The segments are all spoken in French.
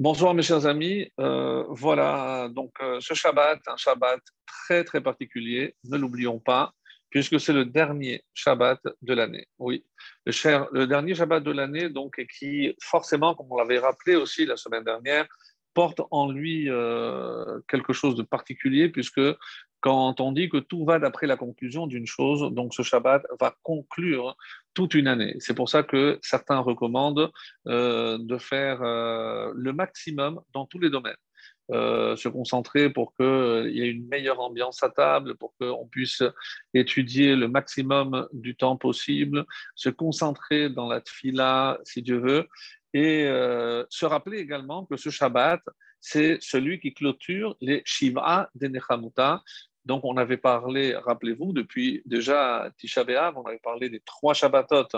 Bonsoir mes chers amis. Euh, voilà, donc euh, ce Shabbat, un Shabbat très très particulier, ne l'oublions pas, puisque c'est le dernier Shabbat de l'année. Oui, le, dernier Shabbat de l'année, donc, qui forcément, comme on l'avait rappelé aussi la semaine dernière, porte en lui euh, quelque chose de particulier, puisque quand on dit que tout va d'après la conclusion d'une chose, donc ce Shabbat va conclure toute une année. C'est pour ça que certains recommandent euh, de faire euh, le maximum dans tous les domaines. Euh, se concentrer pour qu'il y ait une meilleure ambiance à table, pour qu'on puisse étudier le maximum du temps possible, se concentrer dans la tfila, si Dieu veut, et se rappeler également que ce Shabbat, c'est celui qui clôture les Shiva des Nechamuta, donc, on avait parlé, rappelez-vous, depuis déjà Tisha B'Av, on avait parlé des trois Shabbatot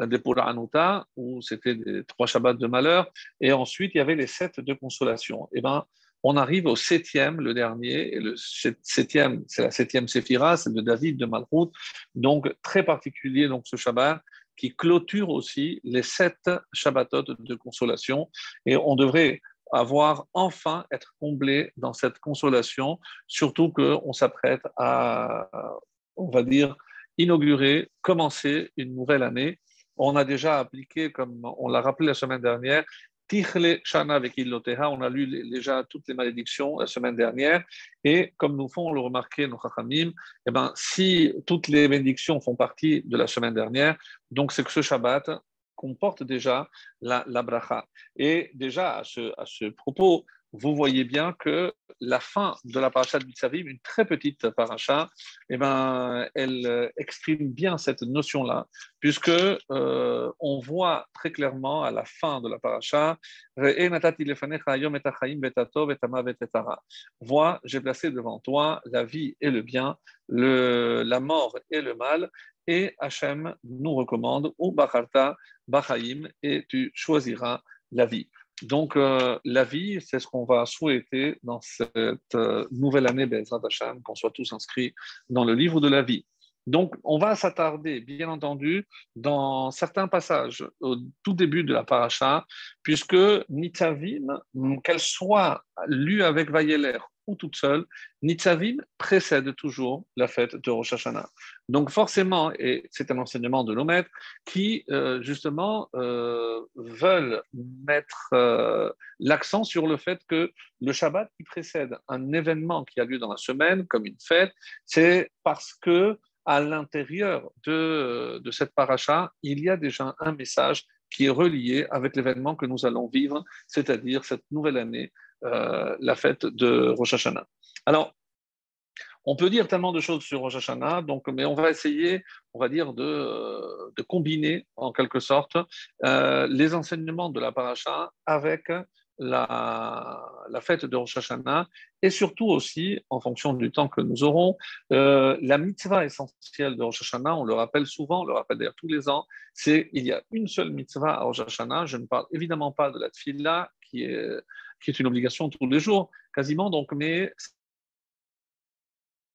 euh, des Puranuta, où c'était des trois Shabbats de malheur, et ensuite il y avait les sept de consolation. Et eh ben, on arrive au septième, le dernier, et le septième, c'est la septième Séphira, c'est de David de Malchut, donc très particulier donc ce Shabbat qui clôture aussi les sept Shabbatot de consolation, et on devrait avoir enfin être comblé dans cette consolation, surtout qu'on s'apprête à, on va dire, inaugurer, commencer une nouvelle année. On a déjà appliqué, comme on l'a rappelé la semaine dernière, Tichle Shana avec Illoteha, on a lu déjà toutes les malédictions la semaine dernière, et comme nous font le remarquer nos Chachamim, eh ben, si toutes les bénédictions font partie de la semaine dernière, donc c'est que ce Shabbat, comporte déjà la, la bracha. Et déjà, à ce, à ce propos, vous voyez bien que la fin de la paracha de Mitzavim, une très petite paracha, eh ben, elle euh, exprime bien cette notion-là, puisque euh, on voit très clairement à la fin de la paracha, Vois, j'ai placé devant toi la vie et le bien, la mort et le mal, et Hachem nous recommande ou Bacharta, Bachaim, et tu choisiras la vie. Donc, euh, la vie, c'est ce qu'on va souhaiter dans cette euh, nouvelle année Bezrat Hachem, qu'on soit tous inscrits dans le livre de la vie. Donc, on va s'attarder, bien entendu, dans certains passages au tout début de la paracha, puisque Nitzavim, qu'elle soit lue avec Vayeler ou toute seule, Nitzavim précède toujours la fête de Rosh Hashanah. Donc forcément, et c'est un enseignement de nos maîtres, qui euh, justement euh, veulent mettre euh, l'accent sur le fait que le Shabbat qui précède un événement qui a lieu dans la semaine, comme une fête, c'est parce que à l'intérieur de, de cette paracha, il y a déjà un message qui est relié avec l'événement que nous allons vivre, c'est-à-dire cette nouvelle année euh, la fête de Rosh Hashanah. Alors, on peut dire tellement de choses sur Rosh Hashanah, donc, mais on va essayer, on va dire, de, de combiner en quelque sorte euh, les enseignements de la paracha avec la, fête de Rosh Hashanah et surtout aussi, en fonction du temps que nous aurons, euh, la mitzvah essentielle de Rosh Hashanah, on le rappelle souvent, on le rappelle d'ailleurs tous les ans, c'est il y a une seule mitzvah à Rosh Hashanah. Je ne parle évidemment pas de la tfila qui est qui est une obligation tous les jours, quasiment, donc, mais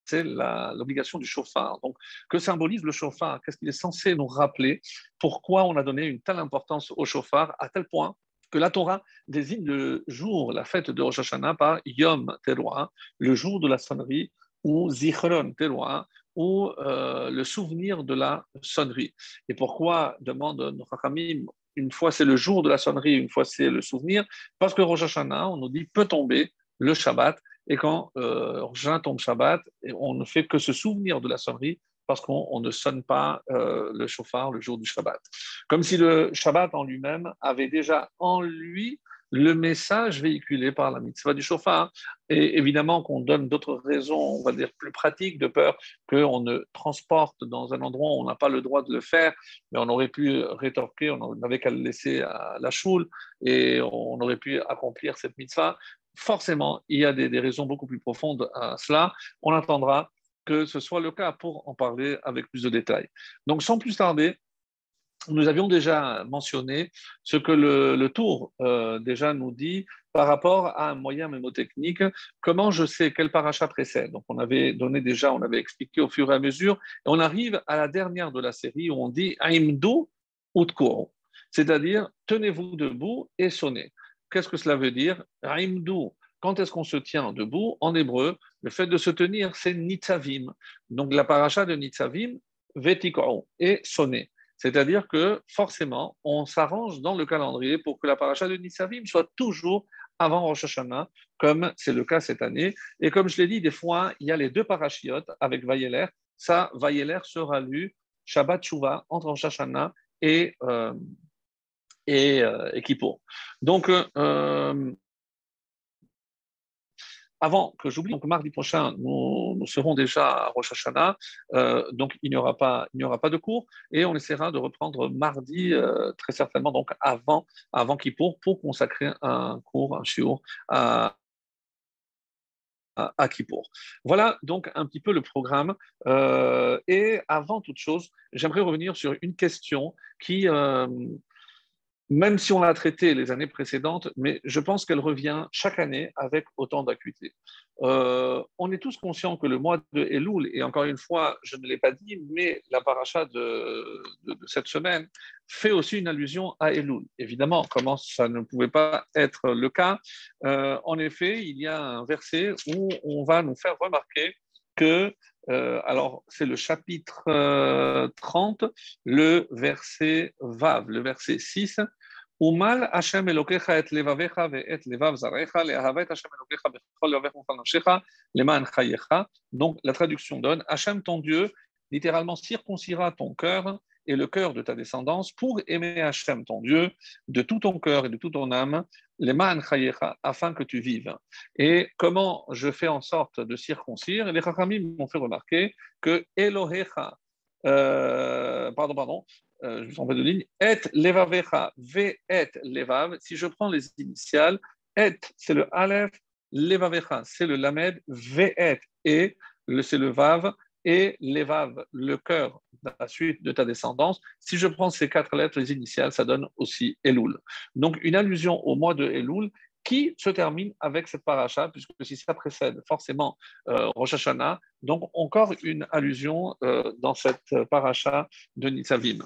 c'est l'obligation du chauffard. Donc, que symbolise le chauffard? Qu'est-ce qu'il est censé nous rappeler? Pourquoi on a donné une telle importance au chauffard à tel point que la Torah désigne le jour, la fête de Rosh Hashanah par Yom Teruah, le jour de la sonnerie, ou Zichron Teruah, ou euh, le souvenir de la sonnerie. Et pourquoi, demande notre Hamim, une fois c'est le jour de la sonnerie, une fois c'est le souvenir, parce que Rosh Hashanah, on nous dit, peut tomber le Shabbat, et quand euh, Rosh Hashanah tombe Shabbat, on ne fait que se souvenir de la sonnerie, parce qu'on ne sonne pas euh, le chauffard le jour du Shabbat. Comme si le Shabbat en lui-même avait déjà en lui le message véhiculé par la mitzvah du chauffard. Et évidemment qu'on donne d'autres raisons, on va dire plus pratiques, de peur qu'on ne transporte dans un endroit où on n'a pas le droit de le faire, mais on aurait pu rétorquer, on n'avait qu'à le laisser à la choule et on aurait pu accomplir cette mitzvah. Forcément, il y a des, des raisons beaucoup plus profondes à cela. On attendra que ce soit le cas pour en parler avec plus de détails. Donc, sans plus tarder, nous avions déjà mentionné ce que le, tour euh, déjà nous dit par rapport à un moyen mémotechnique, comment je sais quel paracha précède? Donc on avait donné déjà, on avait expliqué au fur et à mesure, et on arrive à la dernière de la série où on dit Aimdo Utkuro, c'est-à-dire tenez-vous debout et sonnez. qu'est-ce que cela veut dire? Raimdou, quand est-ce qu'on se tient debout? En hébreu, le fait de se tenir, c'est nitzavim. Donc la paracha de nitzavim, vetikoro, est sonné. C'est-à-dire que forcément, on s'arrange dans le calendrier pour que la paracha de nitzavim soit toujours avant Rosh Hashanah, comme c'est le cas cette année. Et comme je l'ai dit, des fois, il y a les deux parachiotes avec Vayeler. Ça, Vayeler sera lu Shabbat Shuvah entre Rosh Hashanah et, euh, et, euh. Donc, euh, avant que j'oublie, donc mardi prochain, nous, serons déjà à Rosh Hashanah, euh, donc il n'y aura pas, aura pas de cours, et on essaiera de reprendre mardi euh, très certainement, donc avant, avant Kippour, pour consacrer un cours, un shiur à, à Kippour. Voilà donc un petit peu le programme. Euh, et avant toute chose, j'aimerais revenir sur une question qui, même si on l'a traité les années précédentes, mais je pense qu'elle revient chaque année avec autant d'acuité. Euh, on est tous conscients que le mois de Elul, et encore une fois, je ne l'ai pas dit, mais la paracha de, cette semaine fait aussi une allusion à Elul. Évidemment, comment ça ne pouvait pas être le cas euh, En effet, il y a un verset où on va nous faire remarquer que euh, alors, c'est le chapitre 30, le verset Vav, le verset 6, Donc la traduction donne Hashem ton Dieu littéralement circoncira ton cœur et le cœur de ta descendance pour aimer Hashem ton Dieu de tout ton cœur et de toute ton âme chayecha afin que tu vives. Et comment je fais en sorte de circoncire? Les Chachamim m'ont fait remarquer que Elohecha euh, pardon, pardon, euh, je me trompe de ligne, et levavecha, v et levav, si je prends les initiales, et c'est le aleph, levavecha c'est le lamed, v et et c'est le vav, et levav, le cœur, la suite de ta descendance. Si je prends ces quatre lettres, les initiales, ça donne aussi Elul. Donc une allusion au mois de Elul qui se termine avec cette paracha, puisque si ça précède forcément euh, Rosh Hashanah, donc encore une allusion euh, dans cette paracha de Nitzavim.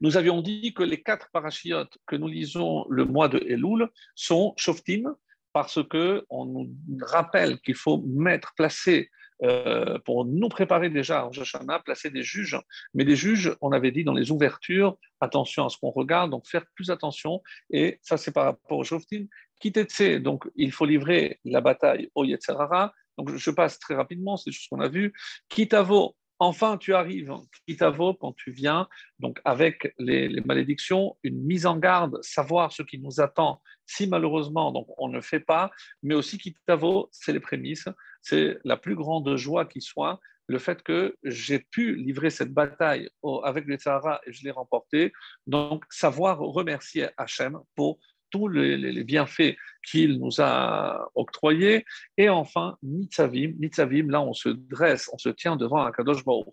Nous avions dit que les quatre parachiotes que nous lisons le mois de Elul sont Shoftim, parce qu'on nous rappelle qu'il faut mettre, placer, euh, pour nous préparer déjà en Joshana, placer des juges. Mais des juges, on avait dit dans les ouvertures, attention à ce qu'on regarde, donc faire plus attention. Et ça, c'est par rapport au Shoftim. Kitetse, donc il faut livrer la bataille au Yetzerara. Donc je passe très rapidement, c'est juste ce qu'on a vu. Kitavo, Enfin, tu arrives, Kitavo, quand tu viens, donc avec les, malédictions, une mise en garde, savoir ce qui nous attend si malheureusement donc on ne fait pas, mais aussi Kitavo, c'est les prémices, c'est la plus grande joie qui soit, le fait que j'ai pu livrer cette bataille avec les Sahara et je l'ai remporté. Donc, savoir remercier Hachem pour tous les, bienfaits qu'il nous a octroyés. Et enfin, Nitzavim. Là, on se dresse, on se tient devant un Kadosh Baruch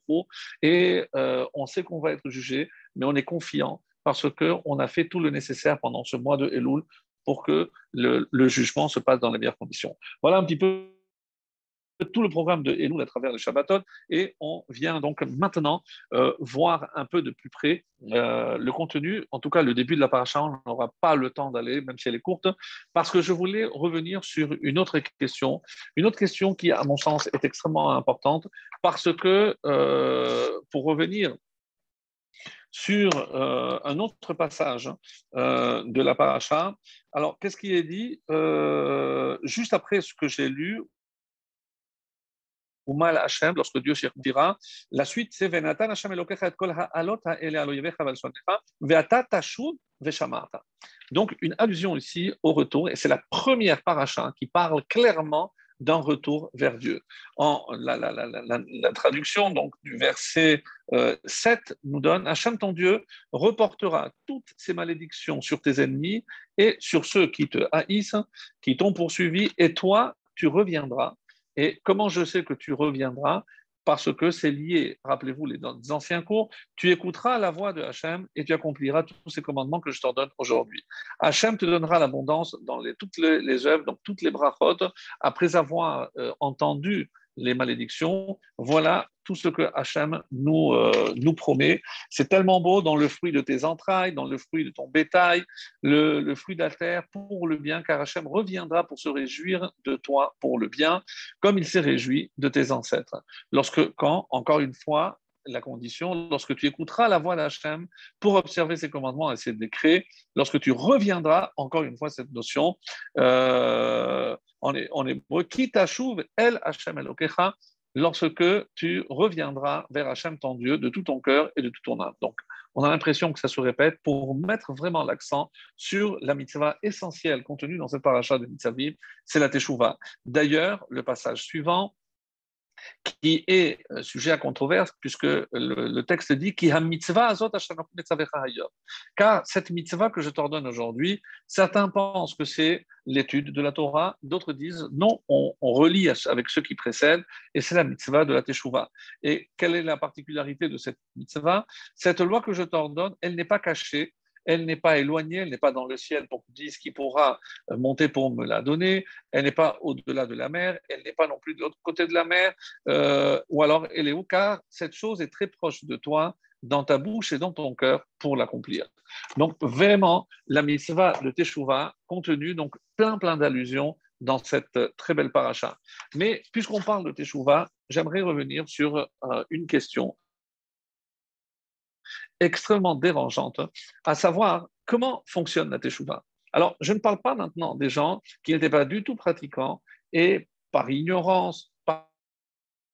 et euh, on sait qu'on va être jugé, mais on est confiant parce qu'on a fait tout le nécessaire pendant ce mois de Elul pour que le jugement se passe dans les meilleures conditions. Voilà un petit peu tout le programme de Elul à travers le Shabbaton et on vient donc maintenant euh, voir un peu de plus près euh, le contenu, en tout cas le début de la paracha, on n'aura pas le temps d'aller, même si elle est courte, parce que je voulais revenir sur une autre question, une autre question qui, à mon sens, est extrêmement importante, parce que euh, pour revenir sur un autre passage de la paracha. Alors, qu'est-ce qui est dit Juste après ce que j'ai lu, ou mal Hashem, lorsque Dieu dira, la suite c'est Venatan Hashem Elokecha et kol ha'alot ha'ele aloyevecha ve'alsonecha ve'ata tashud ve'shamarta. Donc une allusion ici au retour, et c'est la première paracha qui parle clairement d'un retour vers Dieu. En, la, la, la, la, traduction donc, du verset 7 euh, nous donne Hachem ton Dieu reportera toutes ces malédictions sur tes ennemis et sur ceux qui te haïssent, qui t'ont poursuivi, et toi, tu reviendras et comment je sais que tu reviendras? Parce que c'est lié, rappelez-vous les anciens cours, tu écouteras la voix de Hachem et tu accompliras tous ces commandements que je t'ordonne aujourd'hui. Hachem te donnera l'abondance dans toutes les, œuvres, dans toutes les brachot, après avoir euh, entendu les malédictions, voilà tout ce que Hachem nous, euh, nous promet. C'est tellement beau dans le fruit de tes entrailles, dans le fruit de ton bétail, le, fruit de la terre pour le bien, car Hachem reviendra pour se réjouir de toi pour le bien, comme il s'est réjoui de tes ancêtres. Lorsque, quand, encore une fois, la condition, lorsque tu écouteras la voix d'Hachem pour observer ses commandements et ses décrets, lorsque tu reviendras, encore une fois, cette notion, on est, on est qui t'achouve, El Hachem lorsque tu reviendras vers Hachem ton Dieu de tout ton cœur et de tout ton âme. Donc, on a l'impression que ça se répète pour mettre vraiment l'accent sur la mitzvah essentielle contenue dans cette paracha de Mitzvah, c'est la Teshuvah. D'ailleurs, le passage suivant, qui est euh, sujet à controverse, puisque le, texte dit Car cette mitzvah que je t'ordonne aujourd'hui, certains pensent que c'est l'étude de la Torah, d'autres disent non, on, relie avec ceux qui précèdent, et c'est la mitzvah de la Teshuvah. Et quelle est la particularité de cette mitzvah? Cette loi que je t'ordonne, elle n'est pas cachée, elle n'est pas éloignée, elle n'est pas dans le ciel pour que tu dises qui pourra euh, monter pour me la donner, elle n'est pas au-delà de la mer, elle n'est pas non plus de l'autre côté de la mer, euh, ou alors elle est où? Car cette chose est très proche de toi, dans ta bouche et dans ton cœur pour l'accomplir. Donc vraiment, la mitzvah de Teshuvah contenue donc plein plein d'allusions dans cette très belle paracha. Mais puisqu'on parle de Teshuvah, j'aimerais revenir sur euh, une question extrêmement dérangeante, à savoir comment fonctionne la Teshuvah. Alors, je ne parle pas maintenant des gens qui n'étaient pas du tout pratiquants et par ignorance,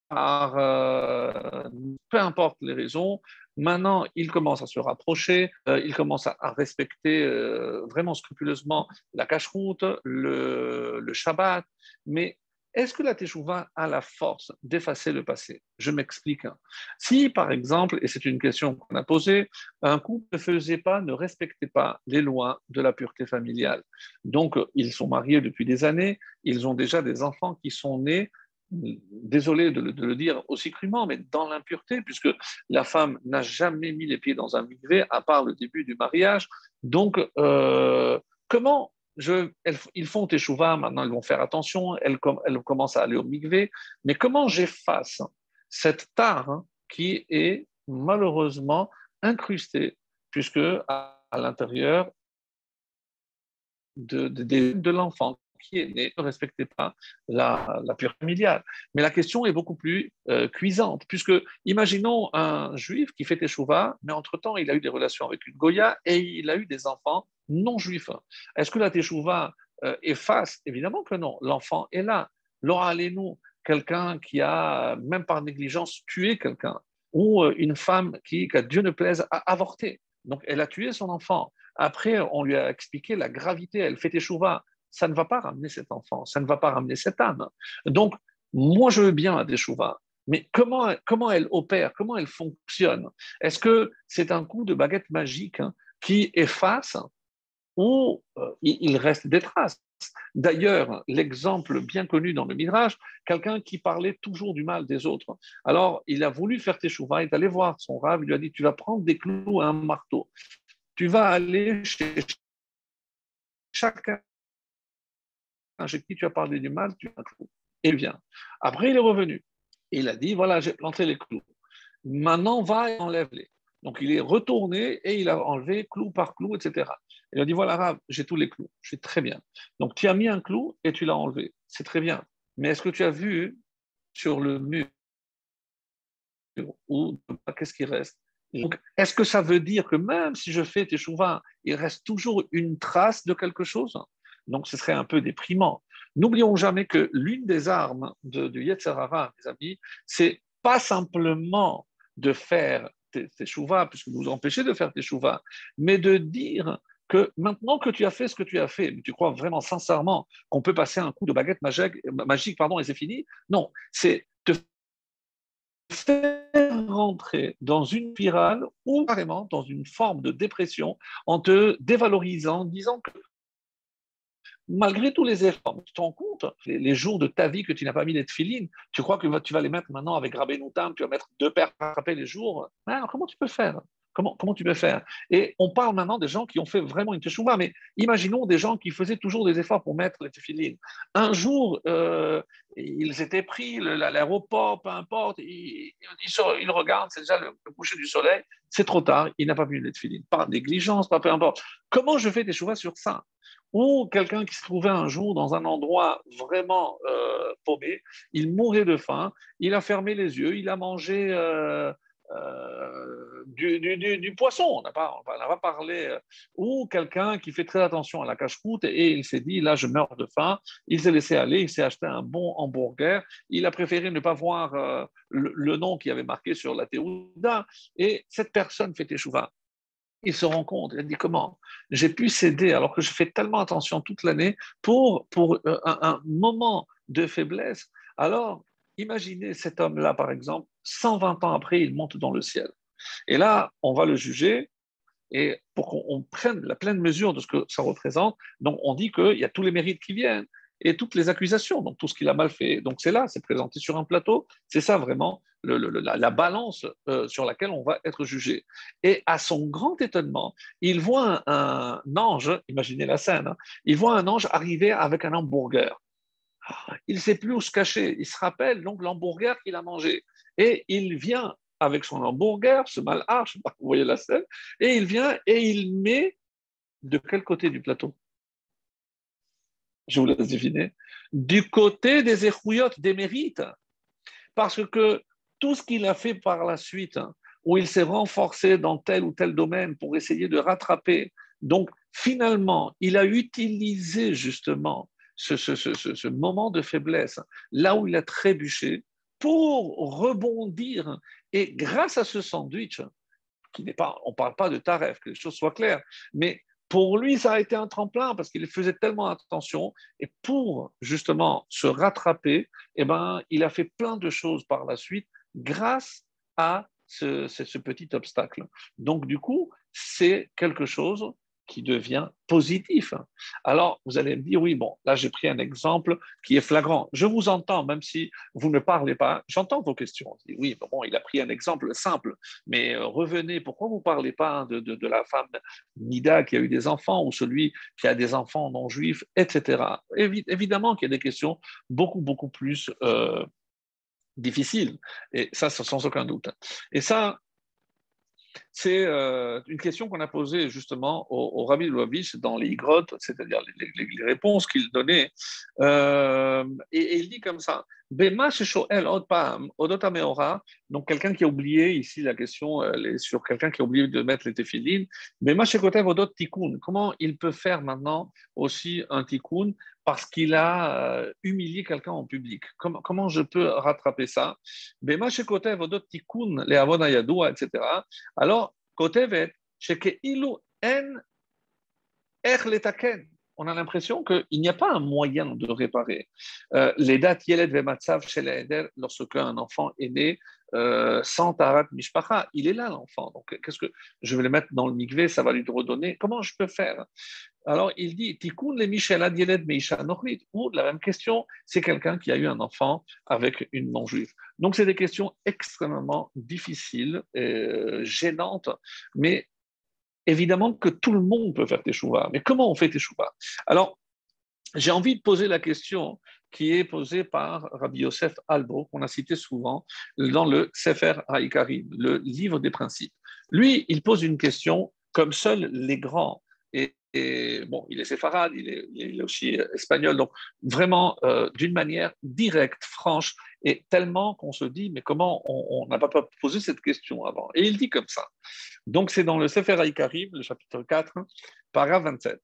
par, euh, peu importe les raisons, maintenant ils commencent à se rapprocher, euh, ils commencent à, respecter euh, vraiment scrupuleusement la cache-route, le, le Shabbat, mais est-ce que la Teshuvah a la force d'effacer le passé? Je m'explique. Si, par exemple, et c'est une question qu'on a posée, un couple ne faisait pas, ne respectait pas les lois de la pureté familiale, donc ils sont mariés depuis des années, ils ont déjà des enfants qui sont nés désolé de le, dire aussi crûment, mais dans l'impureté, puisque la femme n'a jamais mis les pieds dans un mikvé à part le début du mariage. Donc, euh, comment ils font teshuva, maintenant ils vont faire attention, elles, commencent à aller au mikvé, mais comment j'efface cette tare qui est malheureusement incrustée, puisque à, l'intérieur de l'enfant? Qui ne respectait pas la, la pure familiale. Mais la question est beaucoup plus euh, cuisante, puisque imaginons un juif qui fait teshuva, mais entre-temps, il a eu des relations avec une Goya et il a eu des enfants non juifs. Est-ce que la teshuva euh, efface? Évidemment que non. L'enfant est là. Laura allez-nous, quelqu'un qui a, même par négligence, tué quelqu'un, ou euh, une femme qui, qu'à Dieu ne plaise, a avorté. Donc, elle a tué son enfant. Après, on lui a expliqué la gravité. Elle fait teshuva ça ne va pas ramener cet enfant, ça ne va pas ramener cette âme. Donc, moi, je veux bien la Teshuvah, mais comment, comment elle opère, comment elle fonctionne? Est-ce que c'est un coup de baguette magique hein, qui efface ou euh, il reste des traces? D'ailleurs, l'exemple bien connu dans le Midrash, quelqu'un qui parlait toujours du mal des autres. Alors, il a voulu faire Teshuvah, il est allé voir son rave, il lui a dit, tu vas prendre des clous et un marteau. Tu vas aller chez chacun chez qui tu as parlé du mal, tu as un clou. Et il vient. Après, il est revenu. Et il a dit, voilà, j'ai planté les clous. Maintenant, va et enlève-les. Donc, il est retourné et il a enlevé clou par clou, etc. Il a dit, voilà, j'ai tous les clous. Je suis très bien. Donc, tu as mis un clou et tu l'as enlevé. C'est très bien. Mais est-ce que tu as vu sur le mur ou qu'est-ce qui reste? Est-ce que ça veut dire que même si je fais tes chouvins, il reste toujours une trace de quelque chose? Donc ce serait un peu déprimant. N'oublions jamais que l'une des armes de, de Yetzirara, mes amis, c'est pas simplement de faire tes, tes puisque vous empêchez de faire tes chouvas, mais de dire que maintenant que tu as fait ce que tu as fait, tu crois vraiment sincèrement qu'on peut passer un coup de baguette magique, magique pardon, et c'est fini? Non, c'est te faire rentrer dans une spirale ou carrément dans une forme de dépression en te dévalorisant, en disant que malgré tous les efforts, tu te rends compte, les, jours de ta vie que tu n'as pas mis les tefilines, tu crois que tu vas les mettre maintenant avec Rabbi Noutam, tu vas mettre deux paires après les jours. comment tu peux faire? Comment, tu peux faire? Et on parle maintenant des gens qui ont fait vraiment une teshuva, mais imaginons des gens qui faisaient toujours des efforts pour mettre les tefilines. Un jour, euh, ils étaient pris, l'aéroport, peu importe, ils, regardent, c'est déjà le, coucher du soleil, c'est trop tard, il n'a pas vu les tefilines. Par négligence, pas peu importe. Comment je fais des choix sur ça? Ou quelqu'un qui se trouvait un jour dans un endroit vraiment euh, paumé, il mourait de faim, il a fermé les yeux, il a mangé euh, euh, du, poisson, on n'a pas, parlé, ou quelqu'un qui fait très attention à la cache-route et il s'est dit, là je meurs de faim, il s'est laissé aller, il s'est acheté un bon hamburger, il a préféré ne pas voir le, nom qui avait marqué sur la théouda, et cette personne fait échouva il se rend compte, il dit comment j'ai pu céder alors que je fais tellement attention toute l'année pour, pour euh, un, moment de faiblesse. Alors, imaginez cet homme-là, par exemple, 120 ans après, il monte dans le ciel. Et là, on va le juger, et pour qu'on prenne la pleine mesure de ce que ça représente, donc on dit qu'il y a tous les mérites qui viennent et toutes les accusations, donc tout ce qu'il a mal fait. Donc c'est là, c'est présenté sur un plateau, c'est ça vraiment la, balance euh, sur laquelle on va être jugé. Et à son grand étonnement, il voit un, ange, imaginez la scène, hein, il voit un ange arriver avec un hamburger. Il ne sait plus où se cacher, il se rappelle donc l'hamburger qu'il a mangé. Et il vient avec son hamburger, ce malheur, vous voyez la scène, et il vient et il met de quel côté du plateau? Je vous laisse deviner, du côté des échouillottes, des mérites. Parce que tout ce qu'il a fait par la suite, hein, où il s'est renforcé dans tel ou tel domaine pour essayer de rattraper, donc finalement, il a utilisé justement ce, ce moment de faiblesse, là où il a trébuché, pour rebondir. Et grâce à ce sandwich, qui n'est pas, on ne parle pas de taref, que les choses soient claires, mais pour lui, ça a été un tremplin parce qu'il faisait tellement attention. Et pour justement se rattraper, eh ben, il a fait plein de choses par la suite grâce à ce, ce petit obstacle. Donc, du coup, c'est quelque chose qui devient positif. Alors, vous allez me dire, oui, bon, là, j'ai pris un exemple qui est flagrant. Je vous entends, même si vous ne parlez pas, j'entends vos questions. oui, bon, il a pris un exemple simple, mais euh, revenez, pourquoi vous ne parlez pas de, de, la femme Nida qui a eu des enfants ou celui qui a des enfants non juifs, etc. évidemment qu'il y a des questions beaucoup, beaucoup plus... Euh, difficiles, et ça, sans aucun doute. Et ça, c'est euh, une question qu'on a posée justement au, Rabbi Lubavitch dans les grottes, c'est-à-dire les, réponses qu'il donnait. Euh, et, il dit comme ça donc quelqu'un qui a oublié, ici la question est sur quelqu'un qui a oublié de mettre les téfilines, comment il peut faire maintenant aussi un tikkun parce qu'il a euh, humilié quelqu'un en public? Comment, comment je peux rattraper ça etc. Alors, Kotevet, en er on a l'impression qu'il n'y a pas un moyen de réparer. Euh, les dates Yeled Vematsav chez l'Eder, lorsque un enfant est né euh, sans Tarat Mishpacha, il est là l'enfant. Donc, qu'est-ce que je vais le mettre dans le mikvé, ça va lui redonner. Comment je peux faire? Alors, il dit Tikkun le Michelad Yeled Meisha Ou la même question, c'est quelqu'un qui a eu un enfant avec une non-juive. Donc, c'est des questions extrêmement difficiles, et gênantes, mais évidemment que tout le monde peut faire teshuva. Mais comment on fait teshuva? Alors, j'ai envie de poser la question qui est posée par Rabbi Yosef Albo, qu'on a cité souvent dans le Sefer Haïkarim, le livre des principes. Lui, il pose une question comme seuls les grands et, bon, il est séfarade, il est, aussi espagnol, donc vraiment euh, d'une manière directe, franche, et tellement qu'on se dit, mais comment on n'a pas posé cette question avant? Et il dit comme ça. Donc c'est dans le Sefer Haïkarim, le chapitre 4, paragraphe 27.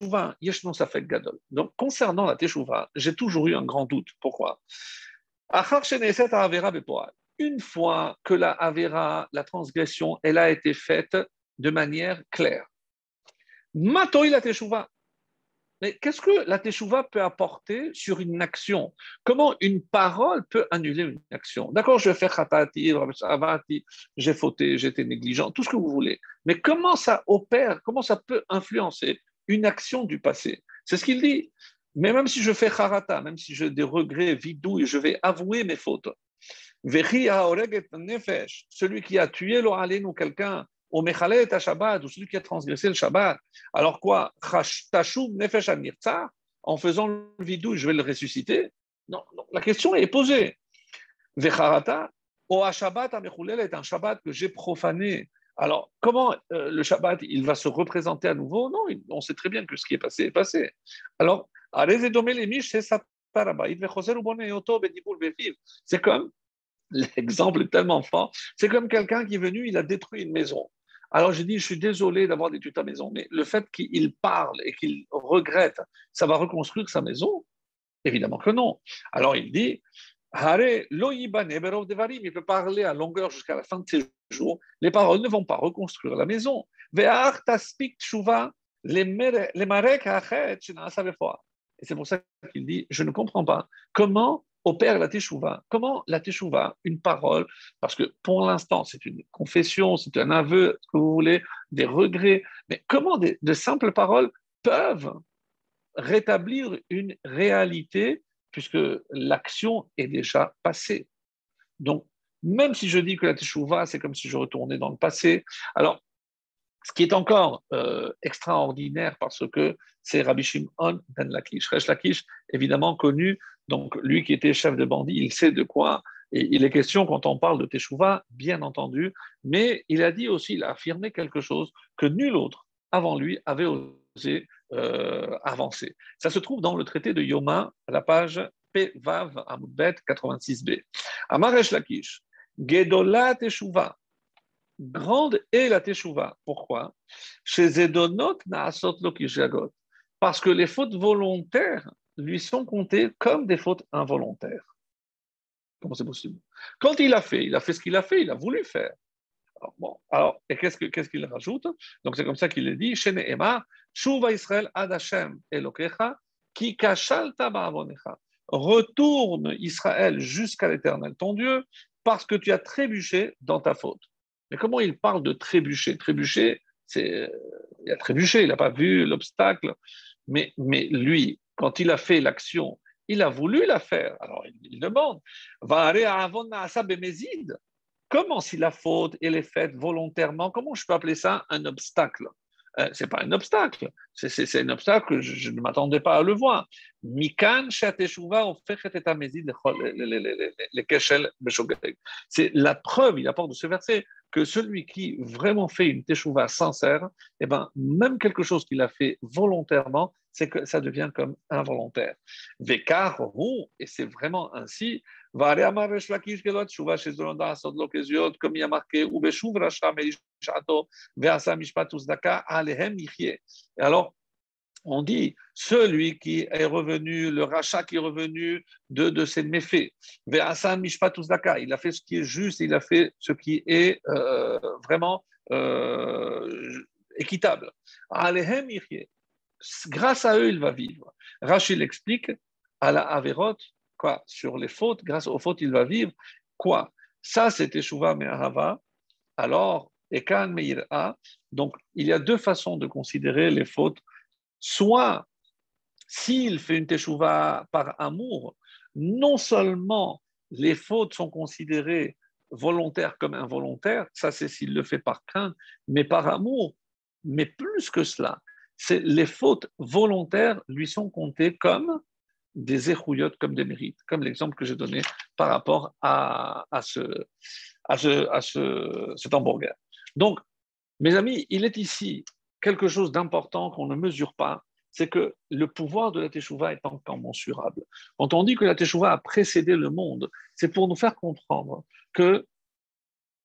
Donc, concernant la Teshuvah, j'ai toujours eu un grand doute. Pourquoi? Une fois que la Avera, la transgression, elle a été faite de manière claire. Matoi la Teshuvah. Mais qu'est-ce que la teshuva peut apporter sur une action? Comment une parole peut annuler une action? D'accord, je vais faire khatati, j'ai fauté, j'étais négligent, tout ce que vous voulez. Mais comment ça opère Comment ça peut influencer une action du passé C'est ce qu'il dit. Mais même si je fais harata, même si j'ai des regrets, vidou, et je vais avouer mes fautes. celui qui a tué ou quelqu'un, au Mechalet à Shabbat, ou celui qui a transgressé le Shabbat. Alors quoi? Nefesh en faisant le vidou, je vais le ressusciter? Non, la question est posée. Vecharata, o Shabbat est un Shabbat que j'ai profané. Alors, comment euh, le Shabbat, il va se représenter à nouveau? Non, on sait très bien que ce qui est passé est passé. Alors, c'est comme, l'exemple est tellement fort, c'est comme quelqu'un qui est venu, il a détruit une maison. Alors je dis, je suis désolé d'avoir détruit ta maison, mais le fait qu'il parle et qu'il regrette, ça va reconstruire sa maison? Évidemment que non. Alors il dit, il peut parler à longueur jusqu'à la fin de ses Les paroles ne vont pas reconstruire la maison. Et c'est pour ça qu'il dit, je ne comprends pas comment opère la teshuva. Comment la teshuva, une parole, parce que pour l'instant c'est une confession, c'est un aveu, vous voulez, des regrets, mais comment de simples paroles peuvent rétablir une réalité puisque l'action est déjà passée. Donc, même si je dis que la teshuva, c'est comme si je retournais dans le passé. Alors, ce qui est encore euh, extraordinaire parce que c'est Rabbi Shimon ben Lakish. Resh Lakish, évidemment connu, donc lui qui était chef de bandit, il sait de quoi et il est question quand on parle de Teshuva, bien entendu, mais il a dit aussi, il a affirmé quelque chose que nul autre avant lui avait osé euh, avancé. Ça se trouve dans le traité de Yoma, à la page P. Vav Amoudbet 86b. Amaresh Lakish, Gedola Teshuva, grande est la Teshuva. Pourquoi? Chez Naasot Lokishagot. Parce que les fautes volontaires lui sont comptées comme des fautes involontaires. Comment c'est possible? Quand il a fait, il a fait ce qu'il a fait, il a voulu faire. Alors, bon, alors, et qu'est-ce qu'il rajoute? Donc, c'est comme ça qu'il est dit Shene Emma, Shuva Israël ad Hashem Elokecha, ki kashal Retourne Israël jusqu'à l'éternel ton Dieu, parce que tu as trébuché dans ta faute. Mais comment il parle de trébucher? Trébucher, c'est. Il a trébuché, il n'a pas vu l'obstacle. Mais, mais lui, quand il a fait l'action, il a voulu la faire. Alors il, il demande Comment si la faute elle est faite volontairement Comment je peux appeler ça un obstacle? Euh, c'est pas un obstacle, c'est un obstacle que je, ne m'attendais pas à le voir. C'est la preuve, il apporte de ce verset, que celui qui vraiment fait une teshuva sincère, eh ben, même quelque chose qu'il a fait volontairement, c'est que ça devient comme involontaire. Vekar, et c'est vraiment ainsi, alors, on dit, celui qui est revenu, le rachat qui est revenu de, de ses méfaits, il a fait ce qui est juste, il a fait ce qui est euh, vraiment euh, équitable. Grâce à eux, il va vivre. Rachel explique à la Averot, quoi, sur les fautes, grâce aux fautes, il va vivre. Quoi? Ça, c'était Shuvah Me'ahava. Alors, Ekan Meir'a. Donc, il y a deux façons de considérer les fautes. Soit, s'il fait une teshuva par amour, non seulement les fautes sont considérées volontaires comme involontaires, ça c'est s'il le fait par crainte, mais par amour. Mais plus que cela, c'est les fautes volontaires lui sont comptées comme des échouillottes, comme des mérites, comme l'exemple que j'ai donné par rapport à, à, ce, à, ce, à ce, cet hamburger. Donc, mes amis, il est ici quelque chose d'important qu'on ne mesure pas, c'est que le pouvoir de la Teshuvah est incommensurable. Quand on dit que la Teshuvah a précédé le monde, c'est pour nous faire comprendre que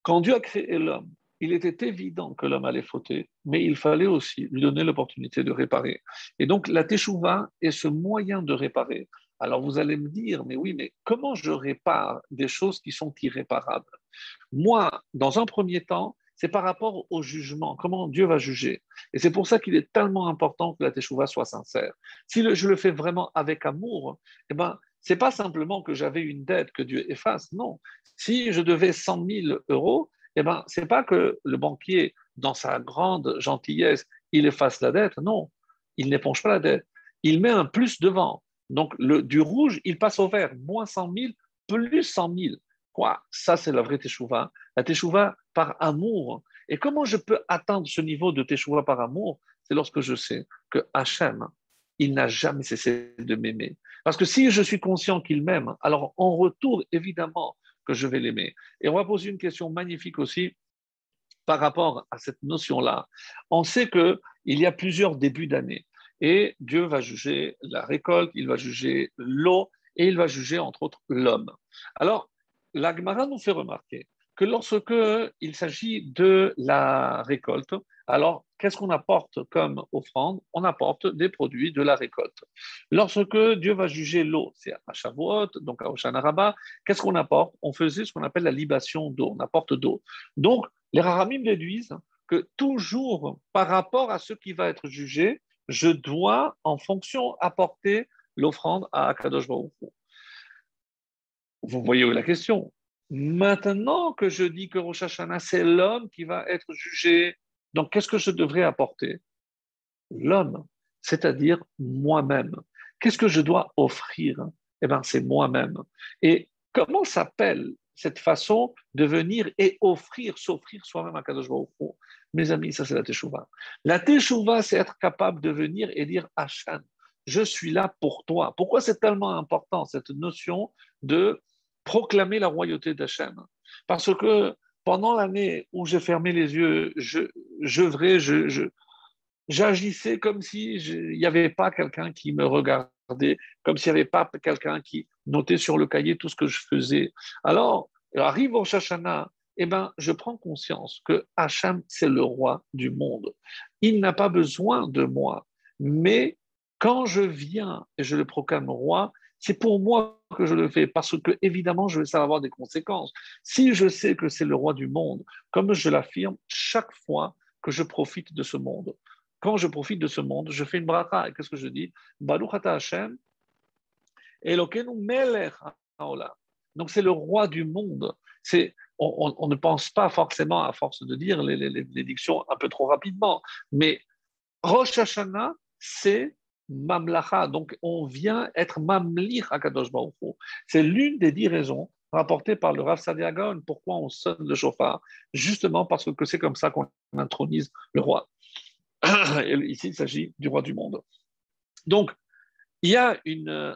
quand Dieu a créé l'homme, il était évident que l'homme allait fauter, mais il fallait aussi lui donner l'opportunité de réparer. Et donc la Teshuvah est ce moyen de réparer. Alors vous allez me dire, mais oui, mais comment je répare des choses qui sont irréparables? Moi, dans un premier temps, c'est par rapport au jugement, comment Dieu va juger? Et c'est pour ça qu'il est tellement important que la Teshuvah soit sincère. Si je le fais vraiment avec amour, eh ben, c'est pas simplement que j'avais une dette que Dieu efface, non. Si je devais 100 000 euros, eh ben, c'est pas que le banquier, dans sa grande gentillesse, il efface la dette, non, il n'éponge pas la dette. Il met un plus devant. Donc, du rouge, il passe au vert, moins 100 000, plus 100 000. Quoi? Ça, c'est la vraie teshuva. La teshuva par amour. Et comment je peux atteindre ce niveau de teshuva par amour? C'est lorsque je sais que Hachem, il n'a jamais cessé de m'aimer. Parce que si je suis conscient qu'il m'aime, alors en retour, évidemment que je vais l'aimer. Et on va poser une question magnifique aussi par rapport à cette notion-là. On sait qu'il y a plusieurs débuts d'année. Et Dieu va juger la récolte, il va juger l'eau et il va juger entre autres l'homme. Alors, l'Agmara nous fait remarquer que lorsque il s'agit de la récolte, alors qu'est-ce qu'on apporte comme offrande? On apporte des produits de la récolte. Lorsque Dieu va juger l'eau, c'est à Shavuot, donc à Oshana qu'est-ce qu'on apporte? On faisait ce qu'on appelle la libation d'eau, on apporte d'eau. Donc, les Rahamim déduisent que toujours par rapport à ce qui va être jugé, je dois, en fonction, apporter l'offrande à Akadosh Vous voyez où est la question? Maintenant que je dis que Rosh Hashanah, c'est l'homme qui va être jugé, donc qu'est-ce que je devrais apporter? L'homme, c'est-à-dire moi-même. Qu'est-ce que je dois offrir? Eh bien, c'est moi-même. Et comment s'appelle cette façon de venir et offrir, s'offrir soi-même à Kadosh Baruch Mes amis, ça c'est la Teshuvah. La Teshuvah, c'est être capable de venir et dire Hachem, je suis là pour toi. Pourquoi c'est tellement important cette notion de proclamer la royauté d'Hachem? Parce que pendant l'année où j'ai fermé les yeux, je, je, je, j'agissais comme s'il n'y avait pas quelqu'un qui me regardait, comme s'il n'y avait pas quelqu'un qui notait sur le cahier tout ce que je faisais. Alors, arrive au Shashana, eh ben, je prends conscience que Hachem, c'est le roi du monde. Il n'a pas besoin de moi, mais quand je viens et je le proclame roi, c'est pour moi que je le fais, parce que évidemment, je vais savoir avoir des conséquences. Si je sais que c'est le roi du monde, comme je l'affirme chaque fois que je profite de ce monde, quand je profite de ce monde, je fais une bracha. Et qu'est-ce que je dis? Hashem, Elokenu Donc c'est le roi du monde. C'est, on, ne pense pas forcément, à force de dire les, les, dictions un peu trop rapidement, mais Rosh Hashanah, c'est Mamlacha. Donc on vient être Mamlich à Kadosh C'est l'une des dix raisons rapportées par le Rav Sadiagon pourquoi on sonne le chauffard. Justement parce que c'est comme ça qu'on intronise le roi. ici, il s'agit du roi du monde. Donc, il y a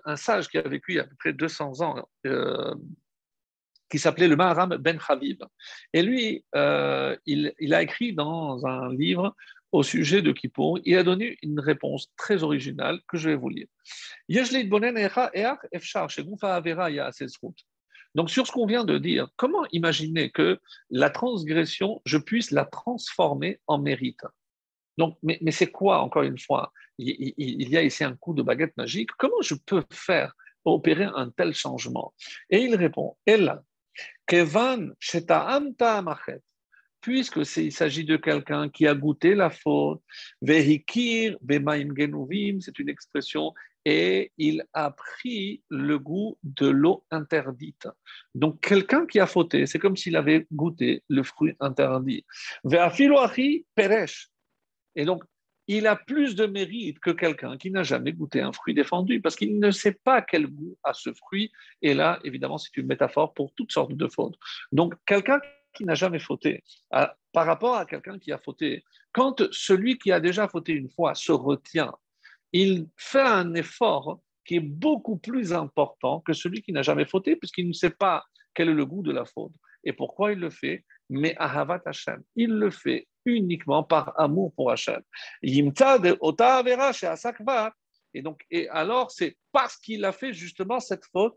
un sage qui a vécu à peu près 200 ans, euh, qui s'appelait le Maharam Ben Habib. Et lui, euh, il, a écrit dans un livre au sujet de Kippour, il a donné une réponse très originale que je vais vous lire. Donc, sur ce qu'on vient de dire, comment imaginer que la transgression, je puisse la transformer en mérite? Donc, mais, c'est quoi, encore une fois? Il, y a ici un coup de baguette magique. Comment je peux faire opérer un tel changement? Et il répond Ella, Kevan Amachet, puisque il s'agit de quelqu'un qui a goûté la faute, Vehikir Bemaim c'est une expression, et il a pris le goût de l'eau interdite. Donc, quelqu'un qui a fauté, c'est comme s'il avait goûté le fruit interdit. Veafiloachi Peresh, et donc, il a plus de mérite que quelqu'un qui n'a jamais goûté un fruit défendu, parce qu'il ne sait pas quel goût a ce fruit. Et là, évidemment, c'est une métaphore pour toutes sortes de fautes. Donc, quelqu'un qui n'a jamais fauté, par rapport à quelqu'un qui a fauté, quand celui qui a déjà fauté une fois se retient, il fait un effort qui est beaucoup plus important que celui qui n'a jamais fauté, puisqu'il ne sait pas quel est le goût de la faute. Et pourquoi il le fait? Mais Ahavat Hashem, il le fait uniquement par amour pour Hachem. Et donc, et alors, c'est parce qu'il a fait justement cette faute.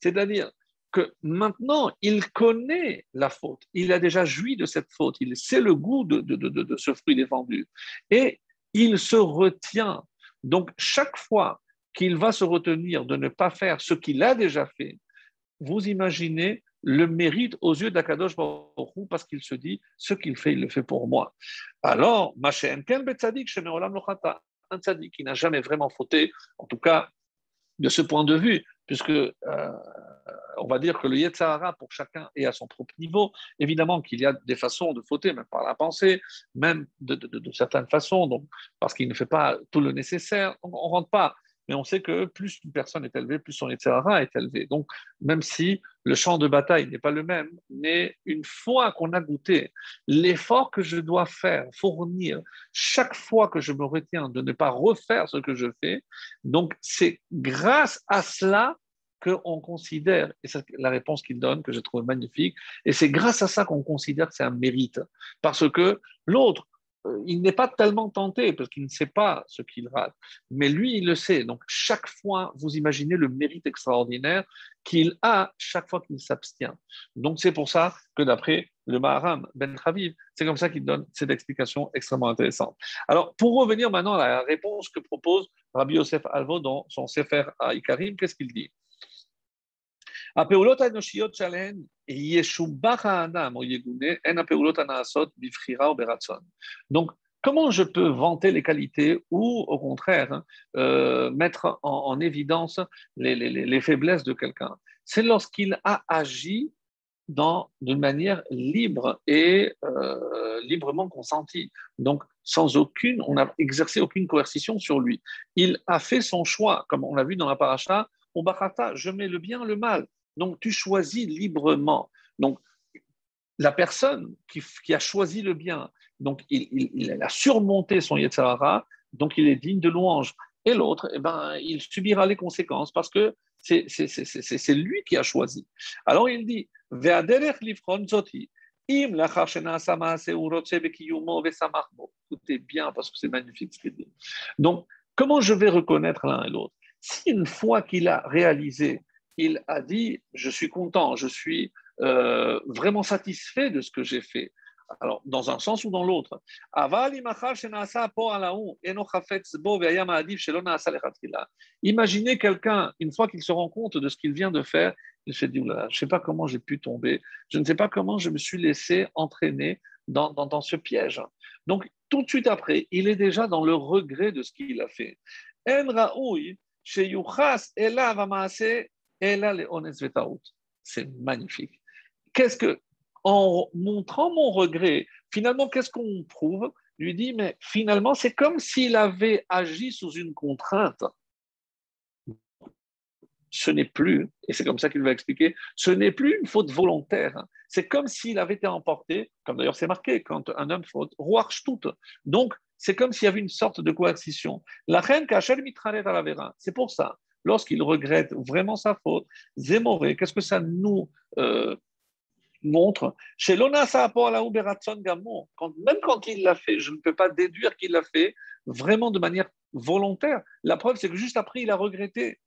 C'est-à-dire que maintenant, il connaît la faute, il a déjà joui de cette faute, il sait le goût de, ce fruit défendu, et il se retient. Donc, chaque fois qu'il va se retenir de ne pas faire ce qu'il a déjà fait, vous imaginez le mérite aux yeux d'Akadosh Baruch parce qu'il se dit ce qu'il fait, il le fait pour moi. Alors, un tzadik qui n'a jamais vraiment fauté, en tout cas de ce point de vue, puisque euh, on va dire que le Yetzahara pour chacun est à son propre niveau. Évidemment qu'il y a des façons de fauter, même par la pensée, même de, certaines façons, donc, parce qu'il ne fait pas tout le nécessaire. On ne rentre pas mais on sait que plus une personne est élevée, plus son Yetzirara est élevé. Donc, même si le champ de bataille n'est pas le même, mais une fois qu'on a goûté l'effort que je dois faire, fournir, chaque fois que je me retiens de ne pas refaire ce que je fais, donc c'est grâce à cela qu'on considère, et c'est la réponse qu'il donne que je trouve magnifique, et c'est grâce à ça qu'on considère que c'est un mérite. Parce que l'autre, euh, il n'est pas tellement tenté parce qu'il ne sait pas ce qu'il rate, mais lui, il le sait. Donc, chaque fois, vous imaginez le mérite extraordinaire qu'il a chaque fois qu'il s'abstient. Donc, c'est pour ça que d'après le Maharam Ben Chaviv, c'est comme ça qu'il donne cette explication extrêmement intéressante. Alors, pour revenir maintenant à la réponse que propose Rabbi Yosef Alvo dans son Sefer à Ikarim, qu'est-ce qu'il dit? Donc, comment je peux vanter les qualités ou, au contraire, euh, mettre en, évidence les, faiblesses de quelqu'un? C'est lorsqu'il a agi d'une manière libre et euh, librement consentie. Donc, sans aucune, on n'a exercé aucune coercition sur lui. Il a fait son choix, comme on l'a vu dans la paracha, je mets le bien, le mal. Donc, tu choisis librement. Donc, la personne qui, a choisi le bien, donc il, a surmonté son Yetzirara, donc il est digne de louange. Et l'autre, eh ben, il subira les conséquences parce que c'est lui qui a choisi. Alors il dit, Écoutez bien parce que c'est magnifique ce qu'il dit. Donc, comment je vais reconnaître l'un et l'autre? Si une fois qu'il a réalisé il a dit Je suis content, je suis euh, vraiment satisfait de ce que j'ai fait. Alors, dans un sens ou dans l'autre. Imaginez quelqu'un, une fois qu'il se rend compte de ce qu'il vient de faire, il se dit Je ne sais pas comment j'ai pu tomber, je ne sais pas comment je me suis laissé entraîner dans, ce piège. Donc, tout de suite après, il est déjà dans le regret de ce qu'il a fait. Les c'est magnifique. Qu'est-ce que, en montrant mon regret, finalement, qu'est-ce qu'on prouve? Lui dit, mais finalement, c'est comme s'il avait agi sous une contrainte. Ce n'est plus, et c'est comme ça qu'il va expliquer, ce n'est plus une faute volontaire. C'est comme s'il avait été emporté, comme d'ailleurs c'est marqué, quand un homme faute, tout. Donc, c'est comme s'il y avait une sorte de coercition. La reine Kachel Mitralet à la c'est pour ça lorsqu'il regrette vraiment sa faute, Zémoré, qu'est-ce que ça nous euh, montre? Chez Lona Gamon, même quand il l'a fait, je ne peux pas déduire qu'il l'a fait vraiment de manière volontaire. La preuve, c'est que juste après, il a regretté.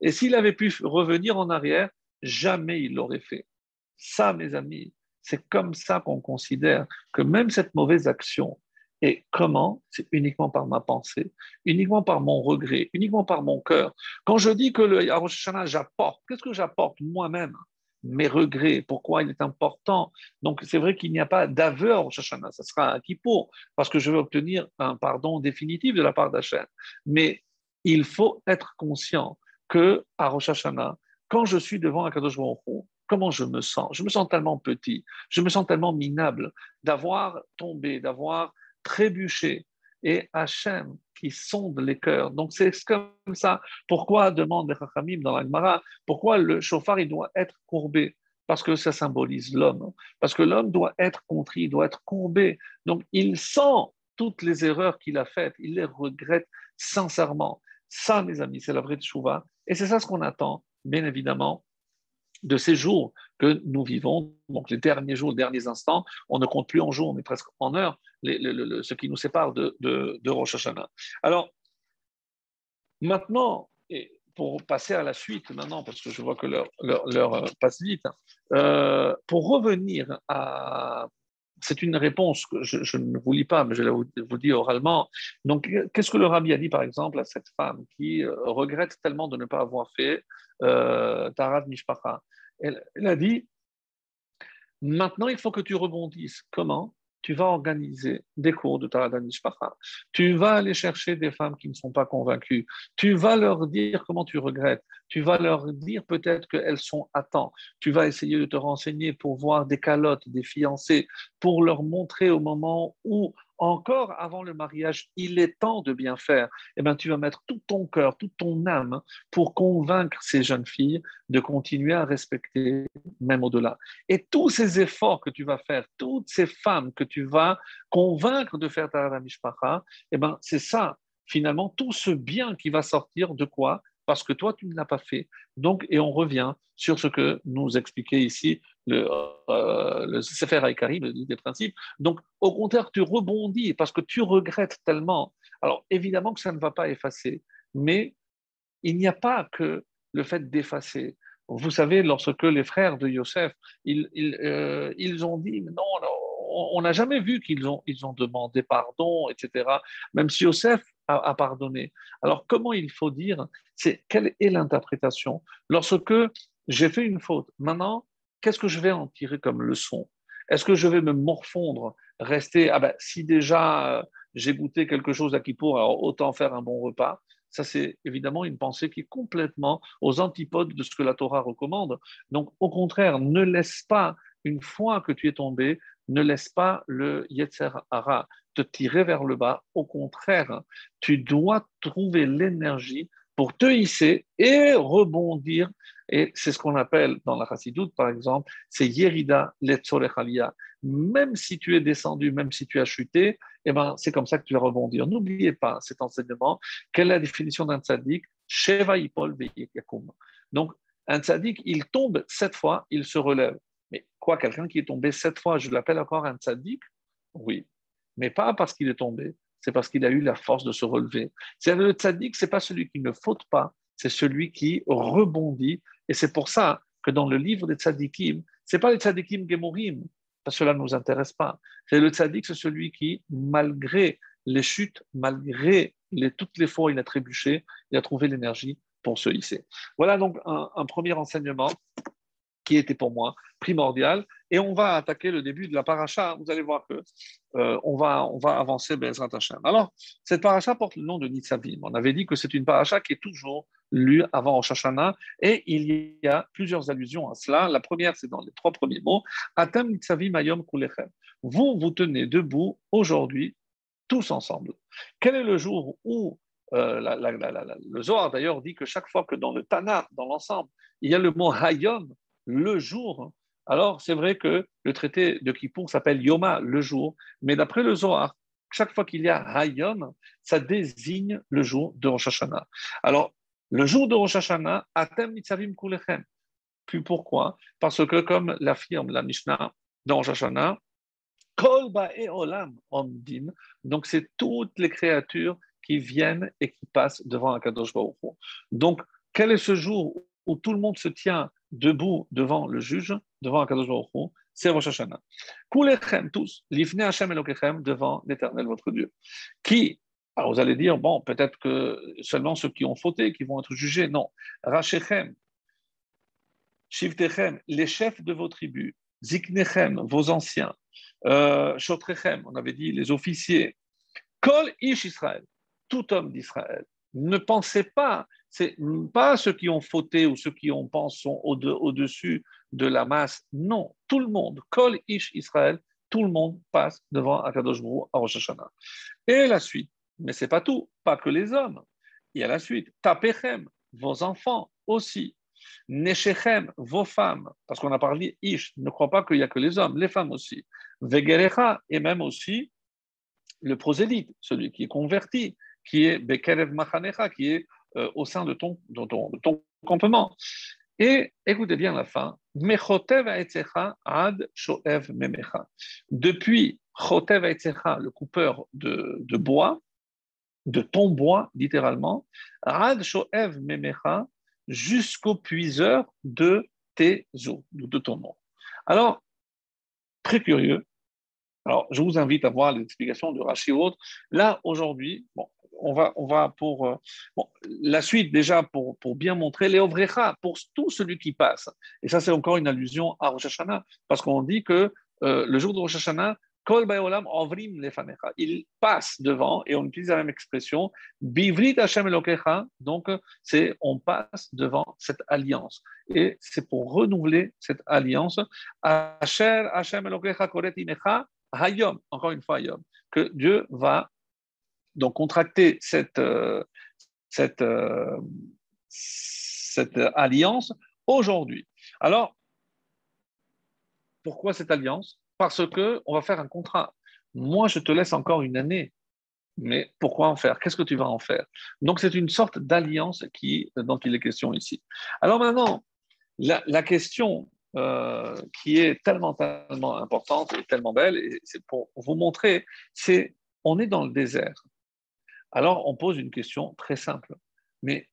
Et s'il avait pu revenir en arrière, jamais il l'aurait fait. Ça, mes amis, c'est comme ça qu'on considère que même cette mauvaise action, et comment C'est uniquement par ma pensée, uniquement par mon regret, uniquement par mon cœur. Quand je dis que le Rosh j'apporte, qu'est-ce que j'apporte moi-même? Mes regrets, pourquoi il est important? Donc, c'est vrai qu'il n'y a pas d'aveu à Rosh Hashanah, ça sera un Kippour, parce que je vais obtenir un pardon définitif de la part d'Hachem. Mais il faut être conscient que à Rosh Hashanah, quand je suis devant un Kadosh Baruch comment je me sens? Je me sens tellement petit, je me sens tellement minable d'avoir tombé, d'avoir trébucher et Hachem qui sonde les cœurs. Donc c'est comme ça. Pourquoi, demande les Chachamim dans l'Agmara, pourquoi le chauffard il doit être courbé? Parce que ça symbolise l'homme. Parce que l'homme doit être contrit, il doit être courbé. Donc il sent toutes les erreurs qu'il a faites, il les regrette sincèrement. Ça, mes amis, c'est la vraie tchouva. Et c'est ça ce qu'on attend, bien évidemment, de ces jours que nous vivons, donc les derniers jours, les derniers instants, on ne compte plus en jours, mais presque en heures, ce qui nous sépare de, de, Rosh Hashanah. Alors, maintenant, pour passer à la suite maintenant, parce que je vois que l'heure euh, passe vite, euh, pour revenir à... C'est une réponse que je, ne vous lis pas, mais je vais vous, vous dire oralement. Donc, qu'est-ce que le rabbi a dit, par exemple, à cette femme qui euh, regrette tellement de ne pas avoir fait euh, Tarat Mishpacha? Elle, a dit, maintenant il faut que tu rebondisses. Comment tu vas organiser des cours de Mishpacha? Tu vas aller chercher des femmes qui ne sont pas convaincues. Tu vas leur dire comment tu regrettes. Tu vas leur dire peut-être qu'elles sont à temps. Tu vas essayer de te renseigner pour voir des calottes, des fiancés, pour leur montrer au moment où encore avant le mariage, il est temps de bien faire, eh bien, tu vas mettre tout ton cœur, toute ton âme pour convaincre ces jeunes filles de continuer à respecter même au-delà. Et tous ces efforts que tu vas faire, toutes ces femmes que tu vas convaincre de faire ta mishpacha, eh bien, c'est ça, finalement, tout ce bien qui va sortir de quoi? Parce que toi, tu ne l'as pas fait. Donc, et on revient sur ce que nous expliquait ici le, euh, le Sefer Haïkari, le des principes. Donc, au contraire, tu rebondis parce que tu regrettes tellement. Alors, évidemment que ça ne va pas effacer, mais il n'y a pas que le fait d'effacer. Vous savez, lorsque les frères de Yosef, ils, ils, euh, ils ont dit, non, on n'a jamais vu qu'ils ont, ils ont demandé pardon, etc. Même si Yosef a, pardonné. Alors, comment il faut dire C'est quelle est l'interprétation? Lorsque j'ai fait une faute, maintenant, qu'est-ce que je vais en tirer comme leçon? Est-ce que je vais me morfondre, rester Ah ben, si déjà euh, j'ai goûté quelque chose à Kippour, alors autant faire un bon repas? Ça, c'est évidemment une pensée qui est complètement aux antipodes de ce que la Torah recommande. Donc, au contraire, ne laisse pas, une fois que tu es tombé, ne laisse pas le Yetzer Hara te tirer vers le bas. Au contraire, tu dois trouver l'énergie pour te hisser et rebondir. Et c'est ce qu'on appelle dans la Chassidoute, par exemple, c'est Yerida Letzolechalia. Même si tu es descendu, même si tu as chuté, eh ben, c'est comme ça que tu vas rebondir. N'oubliez pas cet enseignement. Quelle est la définition d'un tzaddik Sheva Ipol Donc, un tzaddik, il tombe sept fois, il se relève. Mais quoi, quelqu'un qui est tombé sept fois, je l'appelle encore un tzaddik Oui, mais pas parce qu'il est tombé, c'est parce qu'il a eu la force de se relever. C'est le tzaddik, c'est pas celui qui ne faute pas, c'est celui qui rebondit. Et c'est pour ça que dans le livre des tzaddikim, c'est pas les tzaddikim gemorim, parce que cela ne nous intéresse pas. C'est le tzaddik, c'est celui qui, malgré les chutes, malgré toutes les fois où il a trébuché, il a trouvé l'énergie pour se hisser. Voilà donc un premier enseignement qui était pour moi primordial. Et on va attaquer le début de la paracha. Vous allez voir que euh, on, va, on va avancer Bezrat Hashem. Alors, cette paracha porte le nom de Nitzavim. On avait dit que c'est une paracha qui est toujours lue avant Rosh Hashanah et il y a plusieurs allusions à cela. La première, c'est dans les trois premiers mots Atam Nitzavim Ayom Kulechem. Vous vous tenez debout aujourd'hui, tous ensemble. Quel est le jour où euh, le Zohar d'ailleurs dit que chaque fois que dans le Tanakh, dans l'ensemble, il y a le mot Hayom, le jour, alors c'est vrai que le traité de Kippour s'appelle Yoma, le jour, mais d'après le Zohar, chaque fois qu'il y a Hayom, ça désigne le jour de Rosh Hashanah. Alors, le jour de Rosh Hashanah, Atem Nitzavim Kulechem. Puis pourquoi? Parce que, comme l'affirme la Mishnah dans Rosh Hashanah, Kol Olam Omdim, donc c'est toutes les créatures qui viennent et qui passent devant Akadosh Baruch Donc, quel est ce jour où tout le monde se tient debout devant le juge, devant Akadosh Baruch c'est Rosh Hashanah. Kulechem tous, l'ifne Hashem Elokechem, devant l'Éternel votre Dieu. Qui, alors vous allez dire, bon, peut-être que seulement ceux qui ont fauté, qui vont être jugés. Non. Rachechem, Shivtechem, les chefs de vos tribus, Ziknechem, vos anciens, euh, Shotrechem, on avait dit les officiers, Kol Ish Israël, tout homme d'Israël. Ne pensez pas c'est pas ceux qui ont fauté ou ceux qui ont pensé sont au-dessus de la masse. Non, tout le monde, Kol Ish Israël, tout le monde passe devant Akadosh Baruch à Rosh Hashanah. Et la suite, mais c'est pas tout, pas que les hommes. Il y a la suite. Tapechem, vos enfants aussi. Neshechem, vos femmes, parce qu'on a parlé Ish, ne crois pas qu'il n'y a que les hommes, les femmes aussi. Vegerecha, et même aussi le prosélyte, celui qui est converti, qui est Bekerev Machanecha, qui est euh, au sein de ton, de ton, campement. Et écoutez bien la fin. ad shoev memecha. Depuis chotev le coupeur de, bois, de ton bois, littéralement, ad shoev memecha, jusqu'au puiseur de tes eaux, de ton nom. Alors, très curieux. Alors, je vous invite à voir l'explication de Rashi ou autre. Là, aujourd'hui, bon, on va, on va pour euh, la suite déjà pour, pour bien montrer les ovrecha pour tout celui qui passe. Et ça, c'est encore une allusion à Rosh Hashanah, parce qu'on dit que euh, le jour de Rosh Hashanah, Kol Ovrim Il passe devant, et on utilise la même expression, Bivrit Hashem Elokecha, donc c'est on passe devant cette alliance. Et c'est pour renouveler cette alliance. Asher Hashem Elokecha Koret Imecha Hayom, encore une fois Hayom. que Dieu va donc contracter cette, euh, euh, cette alliance aujourd'hui. Alors, pourquoi cette alliance? Parce que on va faire un contrat. Moi, je te laisse encore une année. Mais pourquoi en faire? Qu'est-ce que tu vas en faire? Donc, c'est une sorte d'alliance qui, dont il est question ici. Alors maintenant, la, question euh, qui est tellement, tellement importante et tellement belle, et c'est pour vous montrer, c'est on est dans le désert. Alors, on pose une question très simple. Mais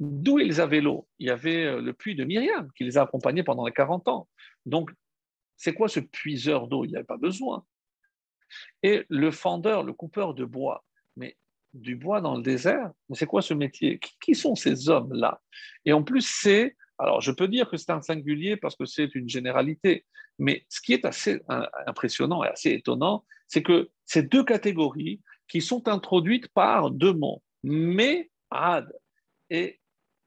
d'où ils avaient l'eau? Il y avait euh, le puits de Myriam qui les a accompagnés pendant les 40 ans. Donc, c'est quoi ce puiseur d'eau? Il n'y avait pas besoin. Et le fendeur, le coupeur de bois, mais du bois dans le désert, c'est quoi ce métier? Qui sont ces hommes-là? Et en plus, c'est, alors je peux dire que c'est un singulier parce que c'est une généralité, mais ce qui est assez impressionnant et assez étonnant, c'est que ces deux catégories qui sont introduites par deux mots, mais ad et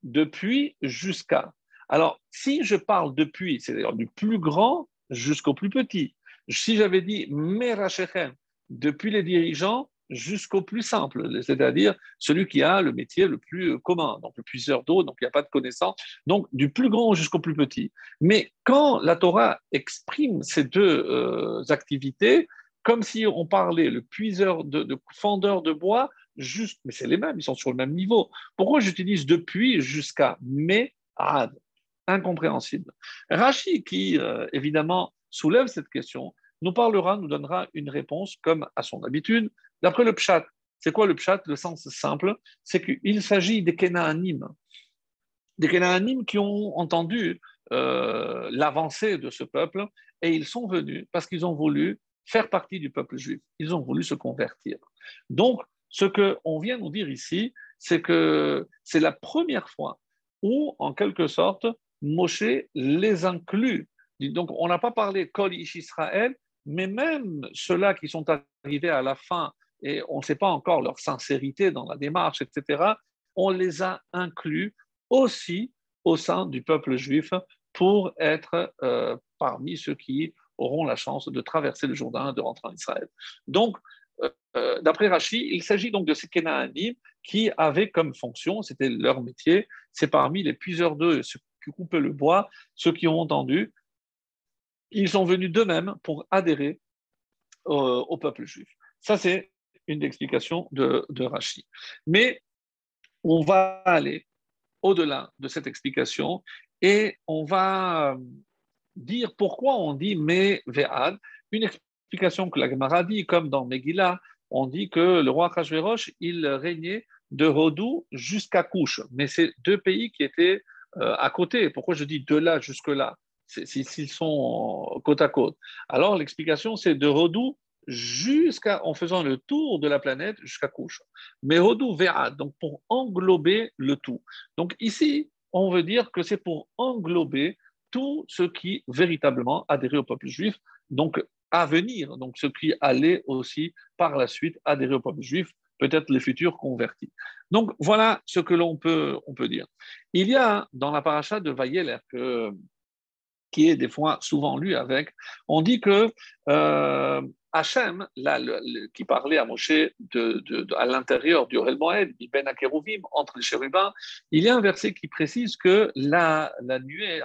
depuis jusqu'à. Alors, si je parle depuis, c'est-à-dire du plus grand jusqu'au plus petit, si j'avais dit Merachechem, depuis les dirigeants jusqu'au plus simple, c'est-à-dire celui qui a le métier le plus commun, donc le puiseur d'eau, donc il n'y a pas de connaissance, donc du plus grand jusqu'au plus petit. Mais quand la Torah exprime ces deux euh, activités, comme si on parlait le puiseur de, fendeur de bois, juste, mais c'est les mêmes, ils sont sur le même niveau. Pourquoi j'utilise depuis jusqu'à mais Incompréhensible. Rachi, qui euh, évidemment soulève cette question, nous parlera, nous donnera une réponse comme à son habitude, d'après le pshat. C'est quoi le pshat? Le sens simple, c'est qu'il s'agit des Kenaanim. Des Kenaanim qui ont entendu euh, l'avancée de ce peuple et ils sont venus parce qu'ils ont voulu faire partie du peuple juif. Ils ont voulu se convertir. Donc, ce qu'on vient nous dire ici, c'est que c'est la première fois où, en quelque sorte, Moshe les inclut. Donc, on n'a pas parlé Kol Israël, mais même ceux-là qui sont arrivés à la fin et on ne sait pas encore leur sincérité dans la démarche, etc., on les a inclus aussi au sein du peuple juif pour être euh, parmi ceux qui auront la chance de traverser le Jourdain, de rentrer en Israël. Donc, euh, euh, d'après Rachid, il s'agit donc de ces Kénaanim qui avaient comme fonction, c'était leur métier, c'est parmi les puiseurs d'eux, ceux qui coupaient le bois, ceux qui ont entendu, ils sont venus d'eux-mêmes pour adhérer au, peuple juif. Ça, c'est une explication de, de Rachid. Mais on va aller au-delà de cette explication et on va dire pourquoi on dit mais ve'ad. Une explication que la Gemara dit, comme dans Megillah, on dit que le roi Kashverosh, il régnait de Rodou jusqu'à Couche. Mais c'est deux pays qui étaient euh, à côté. Pourquoi je dis de là jusque là S'ils sont côte à côte. Alors l'explication, c'est de Rodou jusqu'à, en faisant le tour de la planète jusqu'à Couche. Mais Rodou ve'ad, donc pour englober le tout. Donc ici, on veut dire que c'est pour englober tout ce qui véritablement adhérait au peuple juif, donc à venir, donc ce qui allait aussi par la suite adhérer au peuple juif, peut-être les futurs convertis. Donc voilà ce que l'on peut, on peut dire. Il y a dans la paracha de Vayeler, que, qui est des fois souvent lu avec, on dit que euh, Hachem, là, qui parlait à Moshe à l'intérieur du Orel Ben entre les chérubins, il y a un verset qui précise que la, la nuée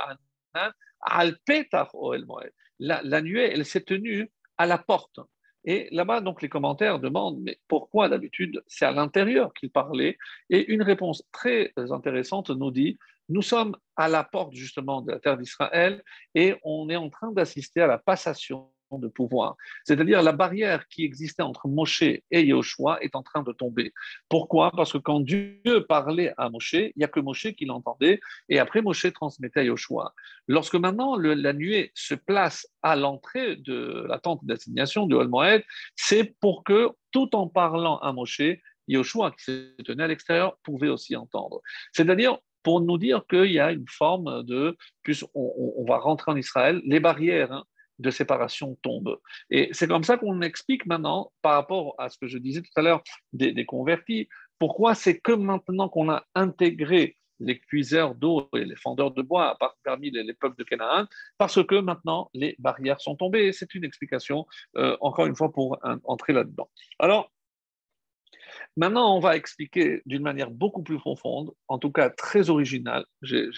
la, la nuée, elle s'est tenue à la porte. Et là-bas, donc, les commentaires demandent, mais pourquoi d'habitude c'est à l'intérieur qu'il parlait? Et une réponse très intéressante nous dit, nous sommes à la porte justement de la terre d'Israël et on est en train d'assister à la passation de pouvoir. C'est-à-dire la barrière qui existait entre Moshe et Yahushua est en train de tomber. Pourquoi? Parce que quand Dieu parlait à Moshe, il n'y a que Moshe qui l'entendait, et après Moshe transmettait à Yahushua. Lorsque maintenant la nuée se place à l'entrée de la tente d'assignation de Moed, c'est pour que, tout en parlant à Moshe, Yahushua, qui se tenait à l'extérieur, pouvait aussi entendre. C'est-à-dire, pour nous dire qu'il y a une forme de, plus on, va rentrer en Israël, les barrières hein, de séparation tombe. Et c'est comme ça qu'on explique maintenant, par rapport à ce que je disais tout à l'heure des, convertis, pourquoi c'est que maintenant qu'on a intégré les cuiseurs d'eau et les fendeurs de bois parmi les, peuples de Canaan, parce que maintenant les barrières sont tombées. C'est une explication, euh, encore une fois, pour entrer là-dedans. Alors, Maintenant, on va expliquer d'une manière beaucoup plus profonde, en tout cas très originale. J'ai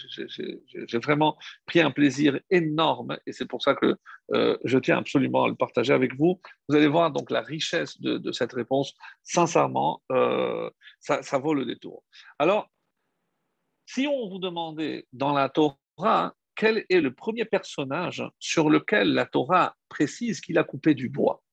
vraiment pris un plaisir énorme et c'est pour ça que euh, je tiens absolument à le partager avec vous. Vous allez voir donc la richesse de, cette réponse. Sincèrement, euh, ça, ça vaut le détour. Alors, si on vous demandait dans la Torah quel est le premier personnage sur lequel la Torah précise qu'il a coupé du bois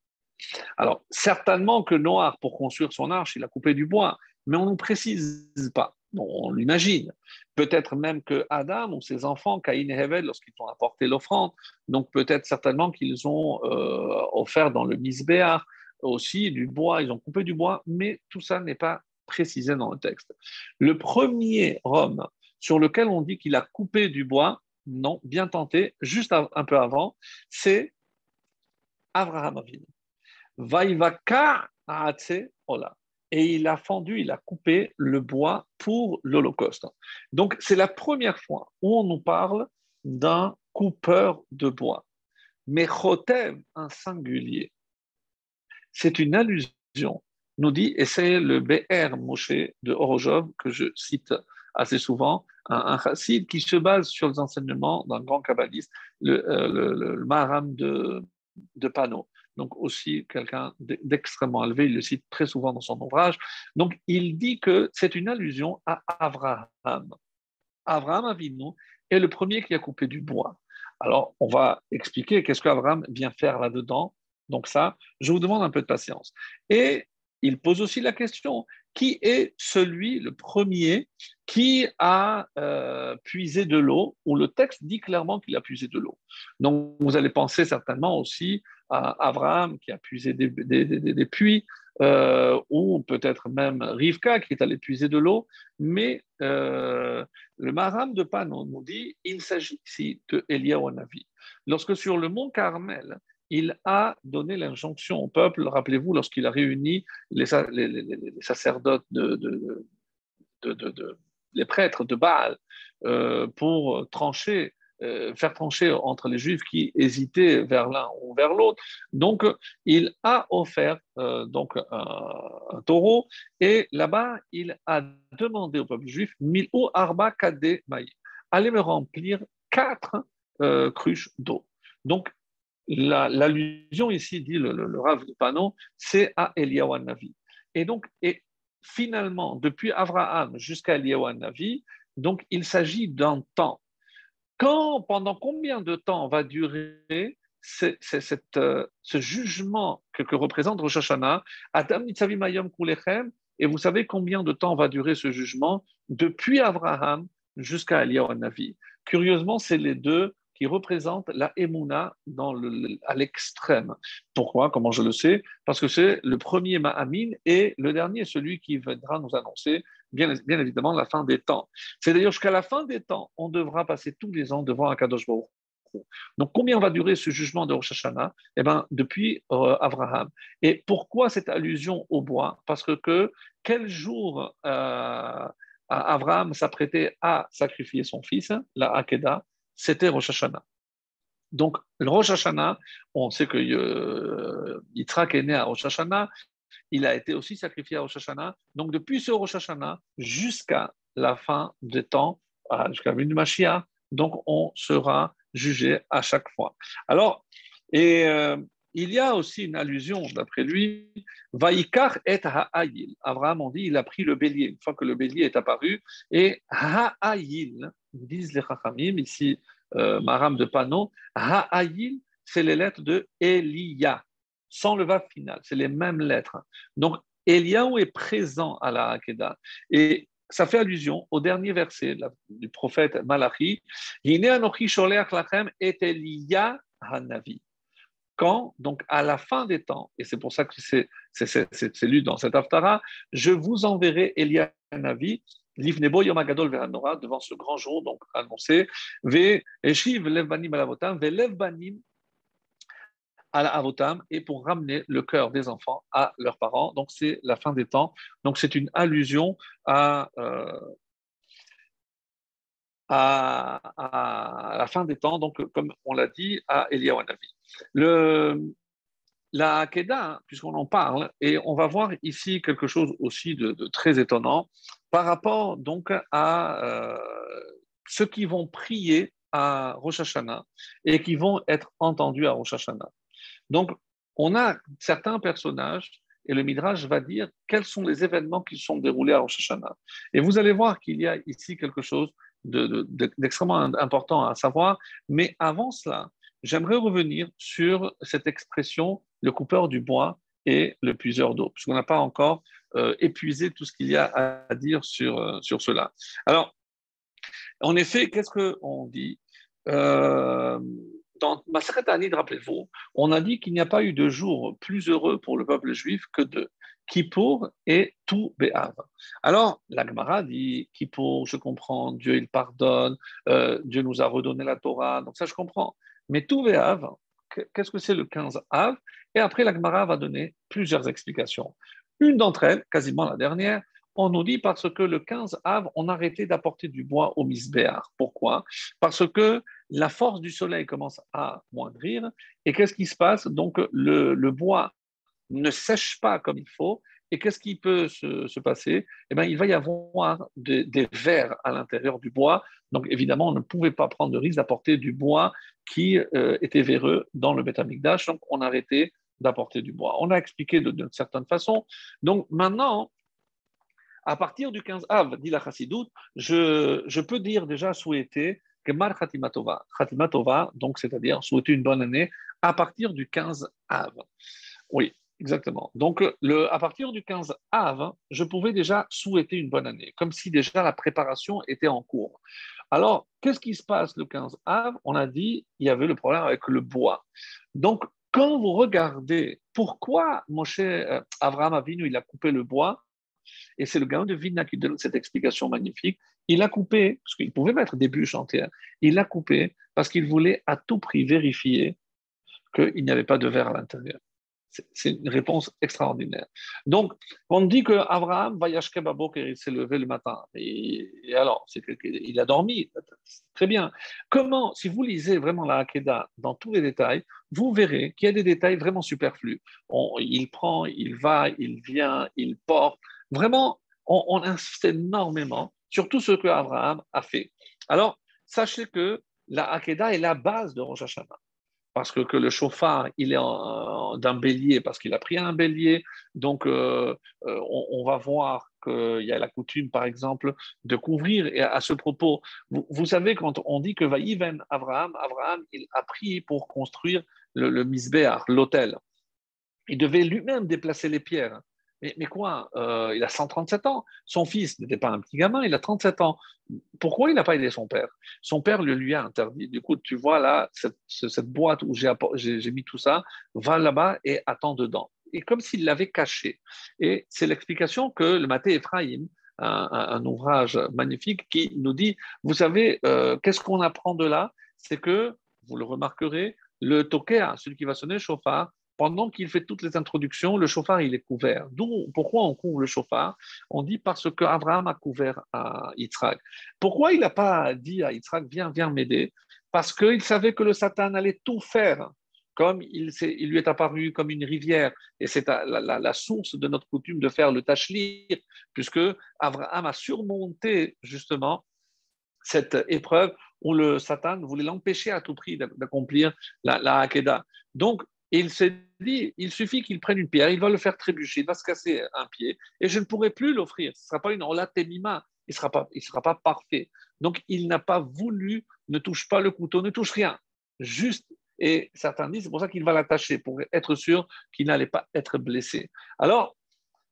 alors, certainement que Noir, pour construire son arche, il a coupé du bois, mais on ne précise pas. on l'imagine. Peut-être même que Adam ou ses enfants, Caïn et Hevel, lorsqu'ils ont apporté l'offrande, donc peut-être certainement qu'ils ont euh, offert dans le misbéar aussi du bois, ils ont coupé du bois, mais tout ça n'est pas précisé dans le texte. Le premier homme sur lequel on dit qu'il a coupé du bois, non, bien tenté, juste un peu avant, c'est Abraham Avinu. Vaivaka Ola. Et il a fendu, il a coupé le bois pour l'Holocauste. Donc, c'est la première fois où on nous parle d'un coupeur de bois. Mais Chotev, un singulier. C'est une allusion, nous dit, et c'est le BR Moshe de Orojov que je cite assez souvent, un, chassid qui se base sur les enseignements d'un grand kabbaliste, le, euh, Maharam de, de Pano donc aussi quelqu'un d'extrêmement élevé, il le cite très souvent dans son ouvrage. Donc il dit que c'est une allusion à Abraham. Abraham Avinu est le premier qui a coupé du bois. Alors on va expliquer qu'est-ce qu'Abraham vient faire là-dedans. Donc ça, je vous demande un peu de patience. Et il pose aussi la question, qui est celui, le premier, qui a euh, puisé de l'eau, ou le texte dit clairement qu'il a puisé de l'eau. Donc vous allez penser certainement aussi à Abraham qui a puisé des, puits, euh, ou peut-être même Rivka qui est allé puiser de l'eau, mais euh, le Maram de Panon nous dit il s'agit ici de Eliyahu Lorsque sur le mont Carmel, il a donné l'injonction au peuple, rappelez-vous, lorsqu'il a réuni les, sacerdotes, de, les prêtres de Baal euh, pour trancher, faire trancher entre les juifs qui hésitaient vers l'un ou vers l'autre. Donc, il a offert euh, donc un, taureau et là-bas, il a demandé au peuple juif Milou Arba Kade allez me remplir quatre cruches d'eau. Donc, L'allusion ici, dit le, le, Rav de Panon, c'est à Eliyahu Navi. Et donc, et finalement, depuis Abraham jusqu'à Eliyahu Navi, donc il s'agit d'un temps. Quand, pendant combien de temps va durer cette, euh, ce jugement que, représente Rosh Hashanah? Adam Kulechem, et vous savez combien de temps va durer ce jugement depuis Abraham jusqu'à Eliyahu Navi. Curieusement, c'est les deux qui représente la Emouna à l'extrême. Pourquoi? Comment je le sais? Parce que c'est le premier Ma'amin et le dernier, celui qui viendra nous annoncer, bien, évidemment, la fin des temps. C'est d'ailleurs jusqu'à la fin des temps, on devra passer tous les ans devant un Kadosh Baruch donc, combien va durer ce jugement de Rosh Hashanah? Eh bien, depuis euh, Abraham. Et pourquoi cette allusion au bois? Parce que, quel jour euh, Abraham s'apprêtait à sacrifier son fils, la Hakeda c'était Rosh Hashanah. Donc, le Rosh Hashanah, on sait que euh, Yitzhak est né à Rosh Hashanah, il a été aussi sacrifié à Rosh. Donc, depuis ce Rosh Hashanah jusqu'à la fin des temps, jusqu'à la du Mashiach, donc on sera jugé à chaque fois. Alors, et euh, il y a aussi une allusion, d'après lui, Vaikar et Ha'ayil. Abraham, on dit, il a pris le bélier, une fois que le bélier est apparu, et Ha'ayil, disent les Chachamim, ici, euh, Maram de Pano, Ha'ayil, c'est les lettres de Elia, sans le va final, c'est les mêmes lettres. Donc, Eliaou est présent à la Hakeda. Et ça fait allusion au dernier verset du prophète Malachi, hanavi quand, donc à la fin des temps, et c'est pour ça que c'est lu dans cet Haftara, je vous enverrai Elia Navi, Livnebo Yomagadol Veranora, devant ce grand jour, donc annoncé, Ve Eshiv Levbanim Alavotam, Ve Levbanim à la avotam et pour ramener le cœur des enfants à leurs parents. Donc c'est la fin des temps. Donc c'est une allusion à, euh, la fin des temps, donc comme on l'a dit à Eliyahu Le, la Hakeda, puisqu'on en parle, et on va voir ici quelque chose aussi de, très étonnant par rapport donc à euh, ceux qui vont prier à Rosh Hashanah et qui vont être entendus à Rosh Hashanah. Donc, on a certains personnages et le Midrash va dire quels sont les événements qui sont déroulés à Rosh Hashanah. Et vous allez voir qu'il y a ici quelque chose d'extrêmement important à savoir. Mais avant cela, j'aimerais revenir sur cette expression le coupeur du bois et le puiseur d'eau, puisqu'on n'a pas encore euh, épuisé tout ce qu'il y a à dire sur, euh, cela. Alors, en effet, qu'est-ce qu'on dit? Euh, Dans rappelez-vous, on a dit qu'il n'y a pas eu de jour plus heureux pour le peuple juif que deux. Kippour et tout Béhav. Alors, l'Agmara dit Kippour, je comprends, Dieu il pardonne, euh, Dieu nous a redonné la Torah, donc ça je comprends. Mais tout Béhav, qu'est-ce que c'est le 15 Av? Et après, l'Agmara va donner plusieurs explications. Une d'entre elles, quasiment la dernière, on nous dit parce que le 15 Av, on a arrêté d'apporter du bois au Misbéar. Pourquoi? Parce que la force du soleil commence à moindrir. Et qu'est-ce qui se passe? Donc, le, bois ne sèche pas comme il faut. Et qu'est-ce qui peut se, passer? Eh bien, il va y avoir des, vers à l'intérieur du bois. Donc, évidemment, on ne pouvait pas prendre de risque d'apporter du bois qui euh, était véreux dans le Betamikdash. Donc, on a arrêté d'apporter du bois. On a expliqué d'une certaine façon. Donc, maintenant, à partir du 15 Av, dit la Chassidoute, je, je peux dire déjà souhaiter que Mar Khatimatova, Khatimatova, donc c'est-à-dire souhaiter une bonne année à partir du 15 Av. Oui, Exactement. Donc, le, à partir du 15 av, je pouvais déjà souhaiter une bonne année, comme si déjà la préparation était en cours. Alors, qu'est-ce qui se passe le 15 av? On a dit il y avait le problème avec le bois. Donc, quand vous regardez pourquoi Moshe euh, Abraham Avinu il a coupé le bois, et c'est le gars de Vina qui donne cette explication magnifique, il a coupé, parce qu'il pouvait mettre des bûches entières, il a coupé parce qu'il voulait à tout prix vérifier qu'il n'y avait pas de verre à l'intérieur. C'est une réponse extraordinaire. Donc, on dit Babok et il s'est levé le matin. Et, alors, il a dormi. Très bien. Comment, si vous lisez vraiment la Hakeda dans tous les détails, vous verrez qu'il y a des détails vraiment superflus. il prend, il va, il vient, il porte. Vraiment, on, insiste énormément sur tout ce que Abraham a fait. Alors, sachez que la Hakeda est la base de Rosh Hashanah parce que, le chauffard, il est d'un bélier, parce qu'il a pris un bélier. Donc, euh, euh, on, va voir qu'il y a la coutume, par exemple, de couvrir. Et à, ce propos, vous, savez, quand on dit que va Vaïven Abraham, Abraham, il a pris pour construire le, le l'autel. Il devait lui-même déplacer les pierres. Mais, quoi euh, Il a 137 ans. Son fils n'était pas un petit gamin, il a 37 ans. Pourquoi il n'a pas aidé son père? Son père le lui a interdit. Du coup, tu vois là, cette, boîte où j'ai mis tout ça, va là-bas et attends dedans. Et comme s'il l'avait caché. Et c'est l'explication que le Maté Ephraim, un, ouvrage magnifique, qui nous dit, vous savez, euh, qu'est-ce qu'on apprend de là? C'est que, vous le remarquerez, le tokea, celui qui va sonner chauffard, pendant qu'il fait toutes les introductions, le chauffard, il est couvert. Pourquoi on couvre le chauffard? On dit parce qu'Abraham a couvert à Yitzhak. Pourquoi il n'a pas dit à Yitzhak, viens, viens m'aider? Parce qu'il savait que le Satan allait tout faire comme il, lui est apparu comme une rivière. Et c'est la, source de notre coutume de faire le tachlir, puisque Abraham a surmonté justement cette épreuve où le Satan voulait l'empêcher à tout prix d'accomplir la, la. Donc, il s'est dit, il suffit qu'il prenne une pierre, il va le faire trébucher, il va se casser un pied, et je ne pourrai plus l'offrir. Ce ne sera pas une olatemima, il ne sera, pas, sera pas parfait. Donc, il n'a pas voulu, ne touche pas le couteau, ne touche rien. Juste, et certains disent, c'est pour ça qu'il va l'attacher, pour être sûr qu'il n'allait pas être blessé. Alors,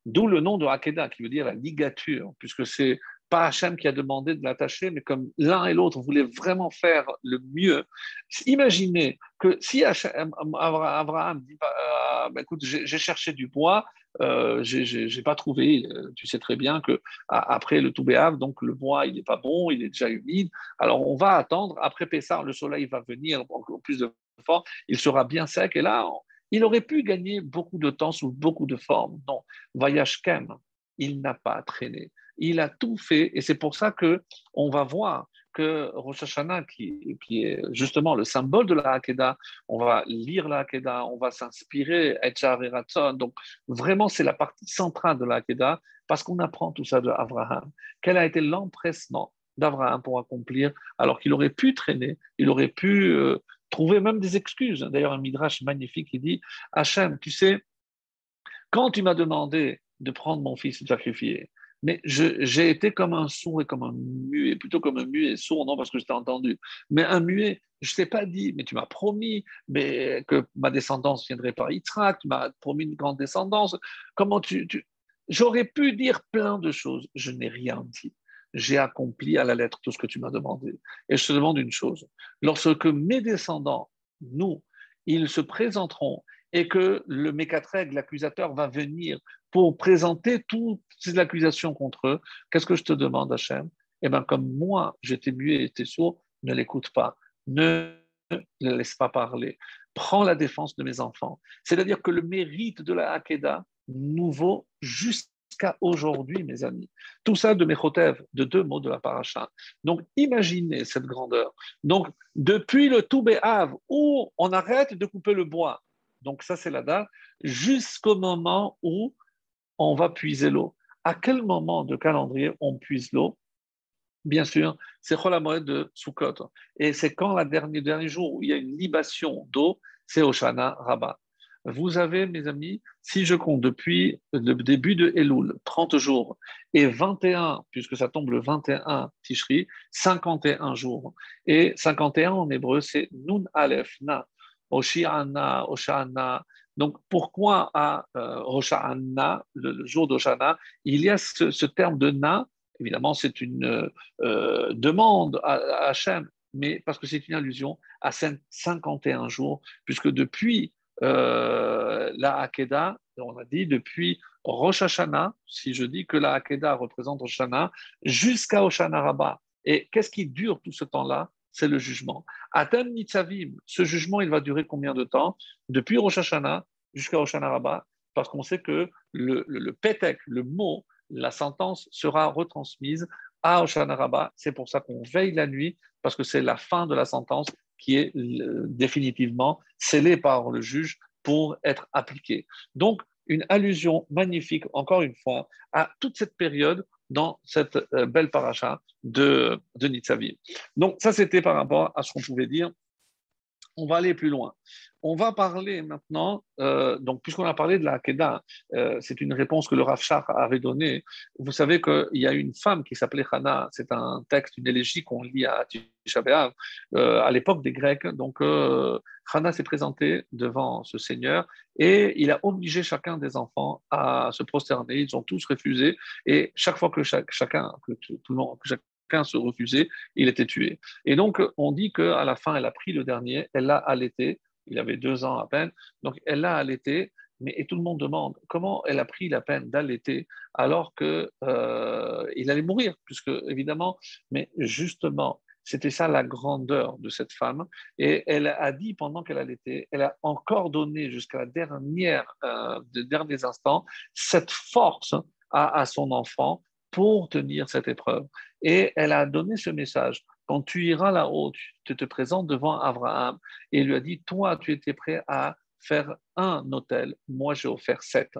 d'où le nom de Hakeda, qui veut dire la ligature, puisque c'est pas Hachem qui a demandé de l'attacher, mais comme l'un et l'autre voulaient vraiment faire le mieux. Imaginez que si Abraham dit bah, euh, bah, écoute, j'ai cherché du bois, euh, j'ai pas trouvé. Euh, tu sais très bien que après le Toubéav, donc le bois il n'est pas bon, il est déjà humide. Alors on va attendre. Après Pessah, le soleil va venir encore plus de fort, il sera bien sec et là il aurait pu gagner beaucoup de temps sous beaucoup de formes. Non, voyage Kem, il n'a pas traîné il a tout fait et c'est pour ça que on va voir que Rosh Hashanah, qui, qui, est justement le symbole de la Hakeda, on va lire la Hakeda, on va s'inspirer, et. Donc, vraiment, c'est la partie centrale de la Hakeda, parce qu'on apprend tout ça de Abraham. Quel a été l'empressement d'Abraham pour accomplir, alors qu'il aurait pu traîner, il aurait pu euh, trouver même des excuses. D'ailleurs, un midrash magnifique qui dit Hachem, tu sais, quand tu m'as demandé de prendre mon fils et de sacrifier, mais j'ai été comme un sourd et comme un muet, plutôt comme un muet, sourd, non parce que je t'ai entendu, mais un muet, je ne t'ai pas dit, mais tu m'as promis que ma descendance viendrait par Yitzhak, tu m'as promis une grande descendance. Comment tu. J'aurais pu dire plein de choses, je n'ai rien dit. J'ai accompli à la lettre tout ce que tu m'as demandé. Et je te demande une chose lorsque mes descendants, nous, ils se présenteront et que le mécatreg, l'accusateur, va venir pour présenter toutes ces accusations contre eux, qu'est-ce que je te demande, Hachem? Eh bien, comme moi, j'étais muet et j'étais sourd, ne l'écoute pas, ne le laisse pas parler. Prends la défense de mes enfants. C'est-à-dire que le mérite de la Hakeda nous vaut jusqu'à aujourd'hui, mes amis. Tout ça de Mechotev, de deux mots de la paracha. Donc, imaginez cette grandeur. Donc, depuis le Toubéav, où on arrête de couper le bois, donc ça c'est la date, jusqu'au moment où on va puiser l'eau. À quel moment de calendrier on puise l'eau? Bien sûr, c'est Cholamoed de Sukkot? Et c'est quand le dernier, dernier jour où il y a une libation d'eau, c'est Oshana Rabat. Vous avez, mes amis, si je compte depuis le début de Elul, 30 jours, et 21, puisque ça tombe le 21 Tishri, 51 jours. Et 51 en hébreu, c'est Nun Aleph Na. Oshiana, Oshana. Donc, pourquoi à euh, le, jour d'Oshana, il y a ce, terme de Na? Évidemment, c'est une euh, demande à, Hachem, mais parce que c'est une allusion à 51 jours, puisque depuis euh, la Hakeda, on a dit depuis Rosh Hashanah, si je dis que la Hakeda représente Rosh Hashanah, jusqu'à Oshana Rabbah. Et qu'est-ce qui dure tout ce temps-là? C'est le jugement. Atem Nitzavim, ce jugement, il va durer combien de temps? Depuis Rosh Hashanah jusqu'à Rosh parce qu'on sait que le, le, le mot, la sentence sera retransmise à Rosh C'est pour ça qu'on veille la nuit, parce que c'est la fin de la sentence qui est euh, définitivement scellée par le juge pour être appliquée. Donc, une allusion magnifique, encore une fois, à toute cette période dans cette euh, belle paracha de, de. Donc, ça, c'était par rapport à ce qu'on pouvait dire. On va aller plus loin. On va parler maintenant, euh, donc puisqu'on a parlé de la Hakeda, euh, c'est une réponse que le Rav avait donnée. Vous savez qu'il y a une femme qui s'appelait Hana, c'est un texte, une élégie qu'on lit à Tisha euh, à l'époque des Grecs. Donc Hana s'est présentée devant ce Seigneur et il a obligé chacun des enfants à se prosterner. Ils ont tous refusé et chaque fois que chacun, que tout, le monde, chacun se refusait, il était tué. Et donc on dit qu'à la fin, elle a pris le dernier, elle l'a allaité il avait deux ans à peine. Donc elle l'a allaité, mais tout le monde demande comment elle a pris la peine d'allaiter alors qu'il euh, allait mourir, puisque évidemment, mais justement, c'était ça la grandeur de cette femme. Et elle a dit pendant qu'elle allaitait, elle a encore donné jusqu'à la dernière, euh, derniers instants cette force à son enfant pour tenir cette épreuve. Et elle a donné ce message quand tu iras là-haut, tu te présentes devant Abraham et lui a dit, toi, tu étais prêt à faire un hôtel, moi j'ai offert sept.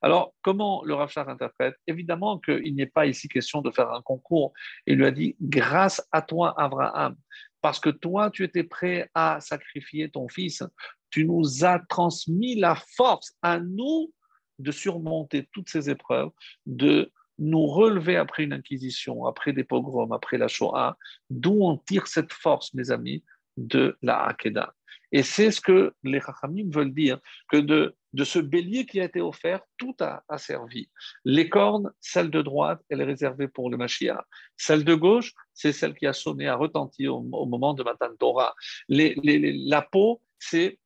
Alors, comment le Rachar interprète Évidemment qu'il n'est pas ici question de faire un concours. Il lui a dit, grâce à toi, Abraham, parce que toi, tu étais prêt à sacrifier ton fils, tu nous as transmis la force à nous de surmonter toutes ces épreuves, de nous relever après une inquisition, après des pogroms, après la Shoah, d'où on tire cette force, mes amis, de la Hakeda. Et c'est ce que les Chachamim veulent dire, que de, de ce bélier qui a été offert, tout a, servi. Les cornes, celle de droite, elle est réservée pour le Mashiach. Celle de gauche, c'est celle qui a sonné, a retenti au, moment de Matan Torah. la peau, c'est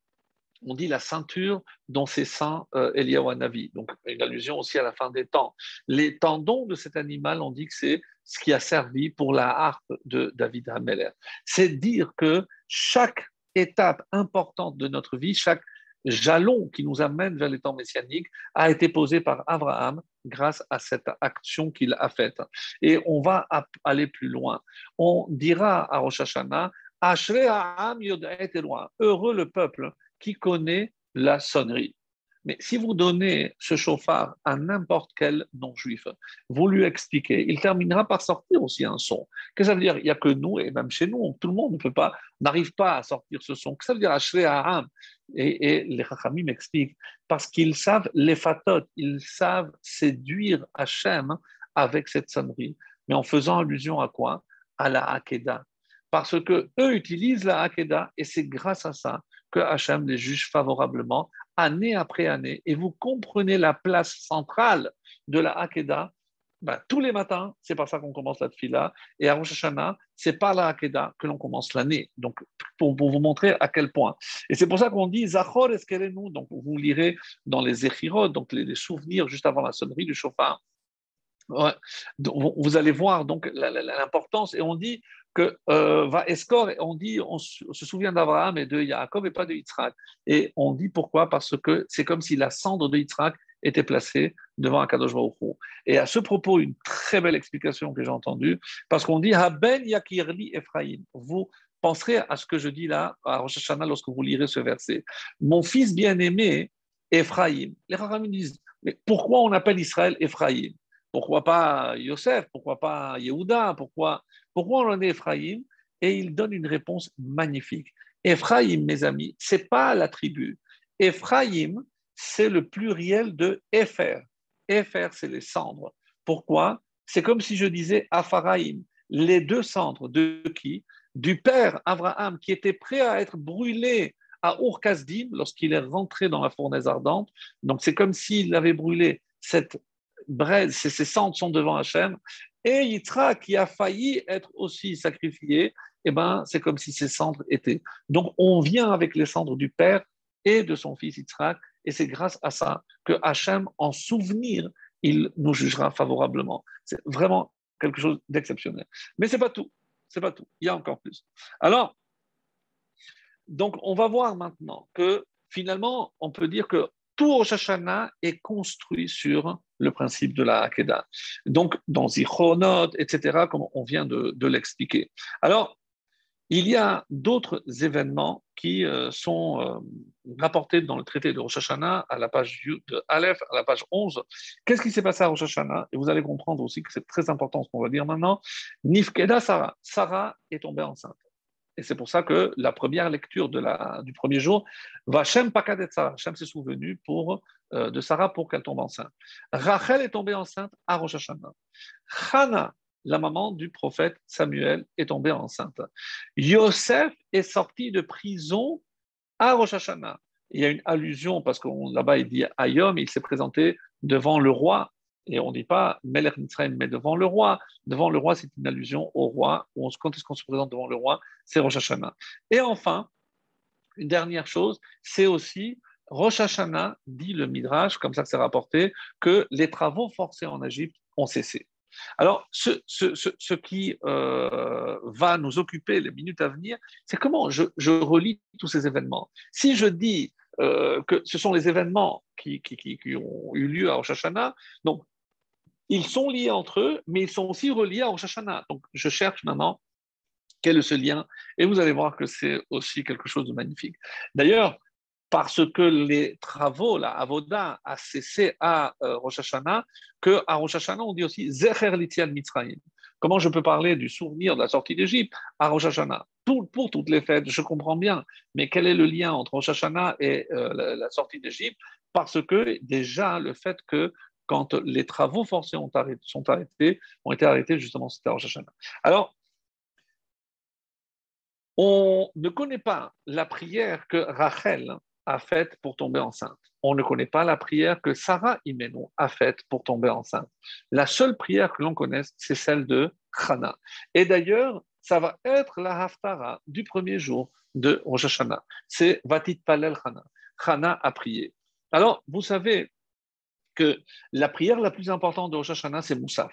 on dit la ceinture dont c'est saint euh, Eliawanavi, donc une allusion aussi à la fin des temps. Les tendons de cet animal, on dit que c'est ce qui a servi pour la harpe de David Hameler. C'est dire que chaque étape importante de notre vie, chaque jalon qui nous amène vers les temps messianiques a été posé par Abraham grâce à cette action qu'il a faite. Et on va aller plus loin. On dira à Rosh Hashanah, Heureux le peuple qui connaît la sonnerie? Mais si vous donnez ce chauffard à n'importe quel non-juif, vous lui expliquez, il terminera par sortir aussi un son. Qu'est-ce que ça veut dire? Il n'y a que nous, et même chez nous, tout le monde ne peut pas, n'arrive pas à sortir ce son. Qu'est-ce que ça veut dire? Et, et les Chachamim m'expliquent, parce qu'ils savent les fatot, ils savent séduire Hachem avec cette sonnerie. Mais en faisant allusion à quoi? À la Hakeda. Parce que eux utilisent la Hakeda et c'est grâce à ça que Hachem les juge favorablement année après année, et vous comprenez la place centrale de la Hakeda, ben, tous les matins, c'est par ça qu'on commence la tfila, et à Rosh Hashanah, c'est par la Hakeda que l'on commence l'année. Donc, pour, vous montrer à quel point. Et c'est pour ça qu'on dit Zachor nous donc vous lirez dans les Zechirot, donc les, souvenirs juste avant la sonnerie du chauffard. vous allez voir donc l'importance, et on dit que euh, va Escor, on dit, on, se souvient d'Abraham et de Jacob et pas de Yitzhak. Et on dit pourquoi? Parce que c'est comme si la cendre de Yitzhak était placée devant Akadosh Baruch Et à ce propos, une très belle explication que j'ai entendue, parce qu'on dit Haben Yakirli Ephraim. Vous penserez à ce que je dis là à Rosh Hashanah lorsque vous lirez ce verset. Mon fils bien-aimé, Ephraim. Les Rachamim disent mais pourquoi on appelle Israël Ephraim? Pourquoi pas Yosef Pourquoi pas Yehuda Pourquoi pourquoi on en est Ephraïm? Et il donne une réponse magnifique. Ephraïm, mes amis, c'est pas la tribu. Ephraïm, c'est le pluriel de Epher. Epher, c'est les cendres. Pourquoi? C'est comme si je disais Apharaïm, les deux cendres de qui? Du père Abraham, qui était prêt à être brûlé à ur lorsqu'il est rentré dans la fournaise ardente. Donc c'est comme s'il avait brûlé cette braise, ces cendres sont devant Hachem, et Yitzhak qui a failli être aussi sacrifié, eh ben, c'est comme si ses cendres étaient. Donc on vient avec les cendres du Père et de son fils Yitzhak, et c'est grâce à ça que Hachem, en souvenir, il nous jugera favorablement. C'est vraiment quelque chose d'exceptionnel. Mais c'est pas tout. C'est pas tout. Il y a encore plus. Alors, donc on va voir maintenant que finalement, on peut dire que tout Rosh Hashanah est construit sur le principe de la Hakeda. Donc, dans Zichronot, etc., comme on vient de, l'expliquer. Alors, il y a d'autres événements qui euh, sont euh, rapportés dans le traité de Rosh Hashanah à la page de Aleph, à la page 11. Qu'est-ce qui s'est passé à Rosh Hashanah? Et vous allez comprendre aussi que c'est très important ce qu'on va dire maintenant. Nifkeda Sarah. Sarah est tombée enceinte. Et c'est pour ça que la première lecture du premier jour, Vachem Pakadet Sarah. Hachem s'est souvenu pour, euh, de Sarah pour qu'elle tombe enceinte. Rachel est tombée enceinte à Rosh Hashanah. Chana, la maman du prophète Samuel, est tombée enceinte. Yosef est sorti de prison à Rosh Hashanah. Il y a une allusion, parce que là-bas il dit Ayom, il s'est présenté devant le roi et on ne dit pas Melech Mitzrayim, mais devant le roi. Devant le roi, c'est une allusion au roi. quand est-ce qu'on se présente devant le roi C'est Rosh Hashanah. Et enfin, une dernière chose, c'est aussi Rosh Hashanah, dit le Midrash, comme ça que c'est rapporté, que les travaux forcés en Égypte ont cessé. Alors, ce, qui euh, va nous occuper les minutes à venir, c'est comment je, relis tous ces événements. Si je dis euh, que ce sont les événements qui, ont eu lieu à Rosh Hashanah, donc ils sont liés entre eux, mais ils sont aussi reliés à Rosh Hashanah. Donc, je cherche maintenant quel est ce lien, et vous allez voir que c'est aussi quelque chose de magnifique. D'ailleurs, parce que les travaux, la avoda, a cessé à euh, Rosh Hashanah, qu'à Rosh Hashanah, on dit aussi Zecher Litzian Mitzrayim. Comment je peux parler du souvenir de la sortie d'Égypte à Rosh Hashanah? Pour toutes les fêtes, je comprends bien, mais quel est le lien entre Rosh Hashanah et euh, la, sortie d'Égypte? Parce que déjà, le fait que quand les travaux forcés ont arrêtés, ont été arrêtés justement, c'était Rosh Hashanah. Alors, on ne connaît pas la prière que Rachel a faite pour tomber enceinte. On ne connaît pas la prière que Sarah Imenu a faite pour tomber enceinte. La seule prière que l'on connaisse, c'est celle de Chana. Et d'ailleurs, ça va être la Haftara du premier jour de Rosh Hashanah. C'est Vatit Palel Chana. Chana a prié. Alors, vous savez, que la prière la plus importante de Rosh Hashanah, c'est Moussaf.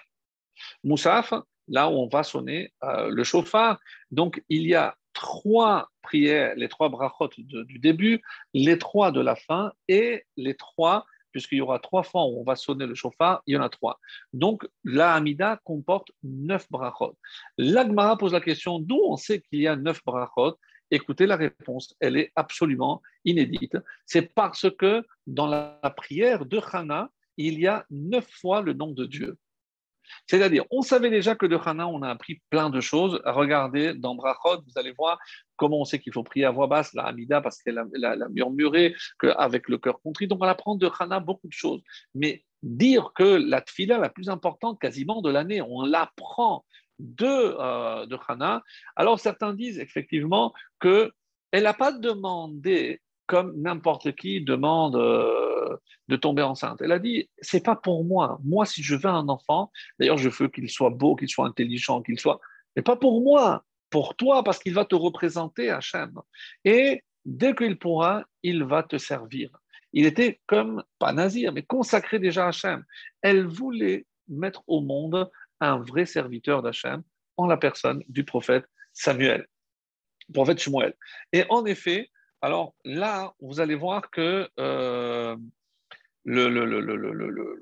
Moussaf, là où on va sonner euh, le chauffard. Donc, il y a trois prières, les trois brachot du début, les trois de la fin et les trois, puisqu'il y aura trois fois où on va sonner le chauffard, il y en a trois. Donc la Hamida comporte neuf brachot. L'Agmara pose la question d'où on sait qu'il y a neuf brachot? Écoutez la réponse, elle est absolument inédite. C'est parce que dans la prière de Hana, il y a neuf fois le nom de Dieu. C'est-à-dire, on savait déjà que de Hana, on a appris plein de choses. Regardez dans Brachot, vous allez voir comment on sait qu'il faut prier à voix basse, la Hamida, parce qu'elle a, murmuré avec le cœur contrit. Donc, on apprend de Hana beaucoup de choses. Mais dire que la tfila la plus importante quasiment de l'année, on l'apprend de, euh, de Hana. Alors certains disent effectivement qu'elle n'a pas demandé comme n'importe qui demande euh, de tomber enceinte. Elle a dit c'est pas pour moi. Moi, si je veux un enfant, d'ailleurs, je veux qu'il soit beau, qu'il soit intelligent, qu'il soit, mais pas pour moi, pour toi, parce qu'il va te représenter Hachem. Et dès qu'il pourra, il va te servir. Il était comme, pas nazir, mais consacré déjà à Hachem. Elle voulait mettre au monde un vrai serviteur d'Hachem en la personne du prophète Samuel, prophète Shmuel. Et en effet, alors là, vous allez voir que euh, le,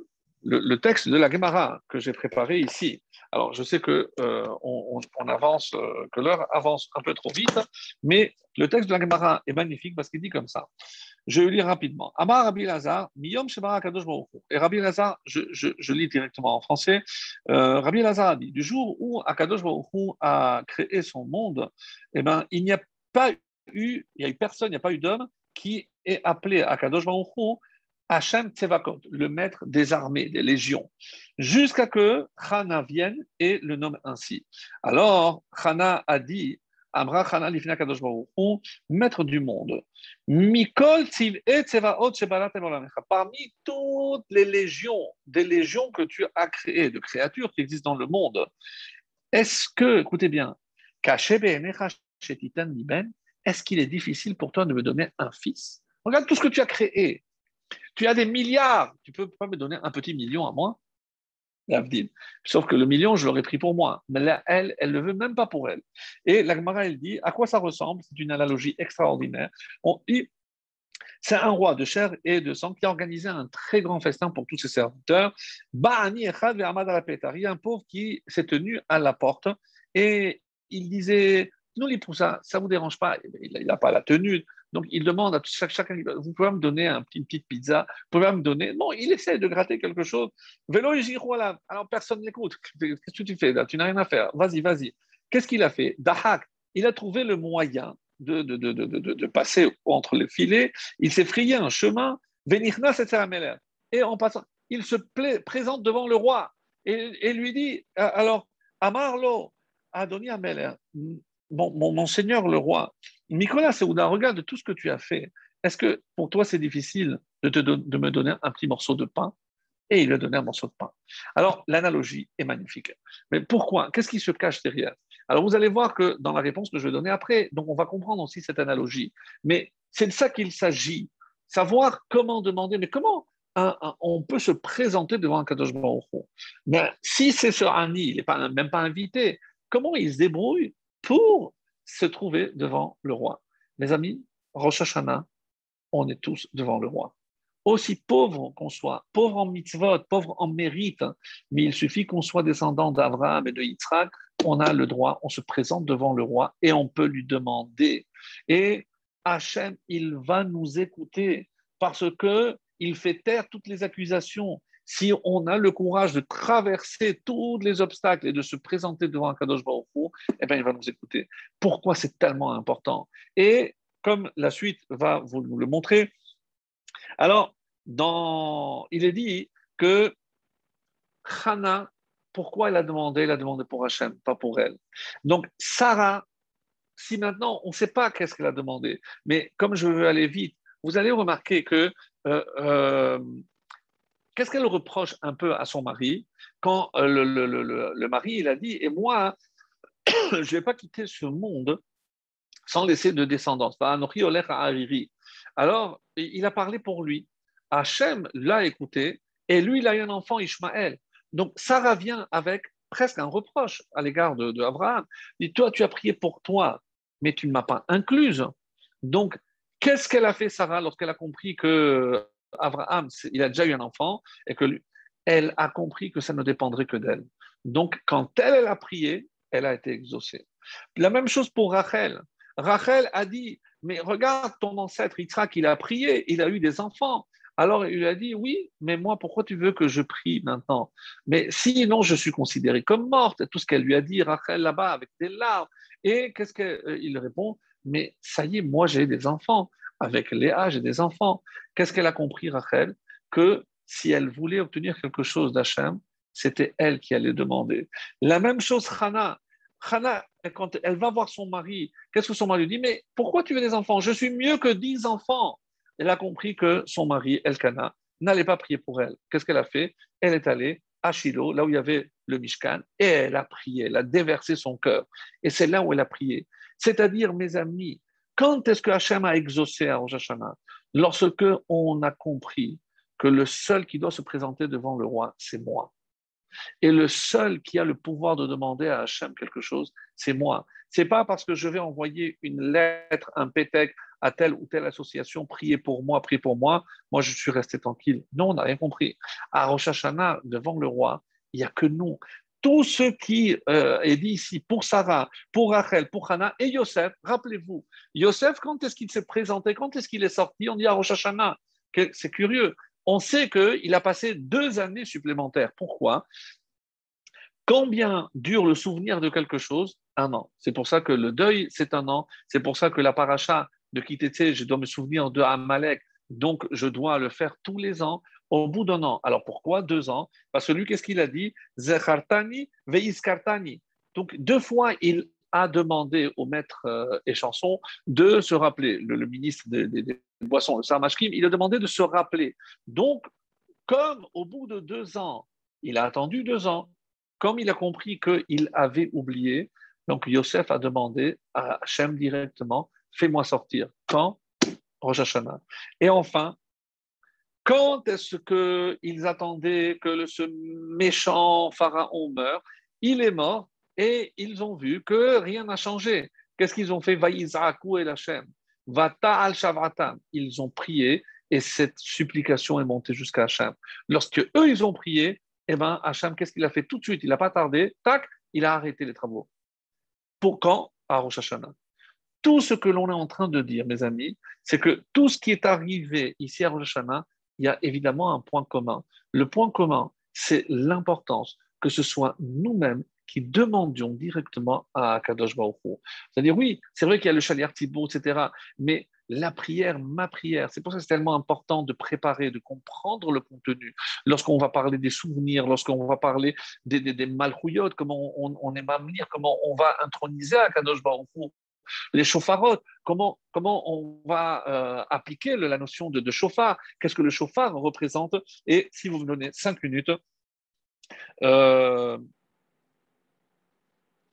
texte de la Gemara que j'ai préparé ici. Alors, je sais que euh, on, avance, euh, que l'heure avance un peu trop vite, mais le texte de la Gemara est magnifique parce qu'il dit comme ça. Je vais lire rapidement. Amar Rabbi Lazar, Miyom Shebara Kadosh Et Rabbi Lazar, je, lis directement en français. Euh, Rabbi Lazar a dit du jour où Akadosh a créé son monde, eh ben, il n'y a pas eu, il n'y a eu personne, il n'y a pas eu d'homme qui est appelé Akadosh Baruch Hachem Tsevakot, le maître des armées, des légions, jusqu'à que Hana vienne et le nomme ainsi. Alors, Hana a dit, Amra Hana Lifna Kadosh maître du monde, Mikol et parmi toutes les légions, des légions que tu as créées, de créatures qui existent dans le monde, est-ce que, écoutez bien, est-ce qu'il est difficile pour toi de me donner un fils? Regarde tout ce que tu as créé. Tu as des milliards, tu peux pas me donner un petit million à moi? Sauf que le million, je l'aurais pris pour moi. Mais là, elle, elle ne veut même pas pour elle. Et l'Agmara, elle dit, à quoi ça ressemble? C'est une analogie extraordinaire. C'est un roi de chair et de sang qui a organisé un très grand festin pour tous ses serviteurs. Il y a un pauvre qui s'est tenu à la porte et il disait nous, les poussins, ça ne vous dérange pas Il n'a pas la tenue. Donc, il demande à chacun, vous pouvez me donner un, une petite pizza, vous pouvez me donner. Non, il essaie de gratter quelque chose. Vélo et voilà. Alors, personne n'écoute. Qu'est-ce que tu fais là? Tu n'as rien à faire. Vas-y, vas-y. Qu'est-ce qu'il a fait? Dahak, il a trouvé le moyen de, de, de, de passer entre les filets. Il s'est frayé un chemin. Vénirna, c'est Et en passant, il se présente devant le roi et, lui dit alors, Amarlo, Adoni Ameler, mon, mon, seigneur le roi, Nicolas Seouda, regarde tout ce que tu as fait. Est-ce que pour toi c'est difficile de, me donner un petit morceau de pain? Et il lui a donné un morceau de pain. Alors l'analogie est magnifique. Mais pourquoi? Qu'est-ce qui se cache derrière? Alors vous allez voir que dans la réponse que je vais donner après, donc on va comprendre aussi cette analogie. Mais c'est de ça qu'il s'agit. Savoir comment demander, mais comment on peut se présenter devant un Kadosh Baruch Mais si c'est ce Ani, il n'est même pas invité, comment il se débrouille pour se trouver devant le roi. Mes amis, Rosh Hashanah, on est tous devant le roi. Aussi pauvre qu'on soit, pauvre en mitzvot, pauvre en mérite, mais il suffit qu'on soit descendant d'Abraham et de Yitzhak, on a le droit, on se présente devant le roi et on peut lui demander. Et Hachem, il va nous écouter parce que il fait taire toutes les accusations si on a le courage de traverser tous les obstacles et de se présenter devant un Kadosh Baruch eh bien, il va nous écouter. Pourquoi c'est tellement important? Et comme la suite va vous le montrer, alors, dans, il est dit que Hana, pourquoi elle a demandé? Elle a demandé pour Hachem, pas pour elle. Donc, Sarah, si maintenant on ne sait pas qu'est-ce qu'elle a demandé, mais comme je veux aller vite, vous allez remarquer que euh, euh, Qu'est-ce qu'elle reproche un peu à son mari quand euh, le, mari, il a dit, et moi, je ne vais pas quitter ce monde sans laisser de descendance. Alors, il a parlé pour lui. Hachem l'a écouté et lui, il a eu un enfant, Ishmaël. Donc, Sarah vient avec presque un reproche à l'égard. De, il dit, toi, tu as prié pour toi. mais tu ne m'as pas incluse. Donc, qu'est-ce qu'elle a fait, Sarah, lorsqu'elle a compris que Abraham, il a déjà eu un enfant et que elle a compris que ça ne dépendrait que d'elle. Donc, quand elle, elle a prié, elle a été exaucée. La même chose pour Rachel. Rachel a dit, mais regarde ton ancêtre Yitzhak, il a prié, il a eu des enfants. Alors il lui a dit, oui, mais moi, pourquoi tu veux que je prie maintenant? Mais sinon, je suis considérée comme morte. Tout ce qu'elle lui a dit, Rachel, là-bas, avec des larmes. Et qu'est-ce qu'il répond Mais ça y est, moi, j'ai des enfants. Avec Léa, j'ai des enfants. Qu'est-ce qu'elle a compris, Rachel? Que si elle voulait obtenir quelque chose d'Hachem, c'était elle qui allait demander. La même chose, Hannah. Hannah, quand elle va voir son mari, qu'est-ce que son mari lui dit? Mais pourquoi tu veux des enfants? Je suis mieux que dix enfants. Elle a compris que son mari, Elkana, n'allait pas prier pour elle. Qu'est-ce qu'elle a fait? Elle est allée à Shiloh, là où il y avait le Mishkan, et elle a prié, elle a déversé son cœur. Et c'est là où elle a prié. C'est-à-dire, mes amis, quand est-ce que Hachem a exaucé à Rosh Hashanah? Lorsque on a compris que le seul qui doit se présenter devant le roi, c'est moi. Et le seul qui a le pouvoir de demander à Hachem quelque chose, c'est moi. C'est pas parce que je vais envoyer une lettre, un pétec à telle ou telle association, priez pour moi, priez pour moi, moi je suis resté tranquille. Non, on n'a rien compris. À Rosh Hashanah, devant le roi, il n'y a que nous. Tout ce qui euh, est dit ici pour Sarah, pour Rachel, pour Hannah et Yosef, rappelez-vous, Yosef, quand est-ce qu'il s'est présenté, quand est-ce qu'il est sorti On dit à Rosh Hashanah. C'est curieux on sait qu'il a passé deux années supplémentaires. Pourquoi? Combien dure le souvenir de quelque chose Un an. C'est pour ça que le deuil, c'est un an. C'est pour ça que la paracha de Kitete, je dois me souvenir de Amalek, donc je dois le faire tous les ans au bout d'un an. Alors pourquoi deux ans? Parce que lui, qu'est-ce qu'il a dit? Zechartani veiskartani. Donc deux fois, il a demandé au maître euh, et chanson de se rappeler, le, ministre des, boissons, le il a demandé de se rappeler. Donc, comme au bout de deux ans, il a attendu deux ans, comme il a compris qu'il avait oublié, donc Yosef a demandé à Hachem directement, fais-moi sortir. Quand? Rosh Hashanah. Et enfin, quand est-ce qu'ils attendaient que ce méchant pharaon meure? Il est mort et ils ont vu que rien n'a changé. Qu'est-ce qu'ils ont fait? Et. Vata al Shavratam. Ils ont prié et cette supplication est montée jusqu'à Hachem. Lorsque eux, ils ont prié, eh ben, Hachem, qu'est-ce qu'il a fait tout de suite? Il n'a pas tardé, tac, il a arrêté les travaux. Pour quand? À Rosh Hashanah. Tout ce que l'on est en train de dire, mes amis, c'est que tout ce qui est arrivé ici à Rosh Hashanah, il y a évidemment un point commun. Le point commun, c'est l'importance que ce soit nous-mêmes qui demandions directement à Kadosh Baruch C'est-à-dire, oui, c'est vrai qu'il y a le chalier Thibault, etc., mais la prière, ma prière, c'est pour ça que c'est tellement important de préparer, de comprendre le contenu. Lorsqu'on va parler des souvenirs, lorsqu'on va parler des, des, comment on, on, venir, comment on va introniser à Kadosh Baruch les chauffarotes, comment, comment on va euh, appliquer la notion de, chauffard, qu'est-ce que le chauffard représente? Et si vous me donnez cinq minutes, euh,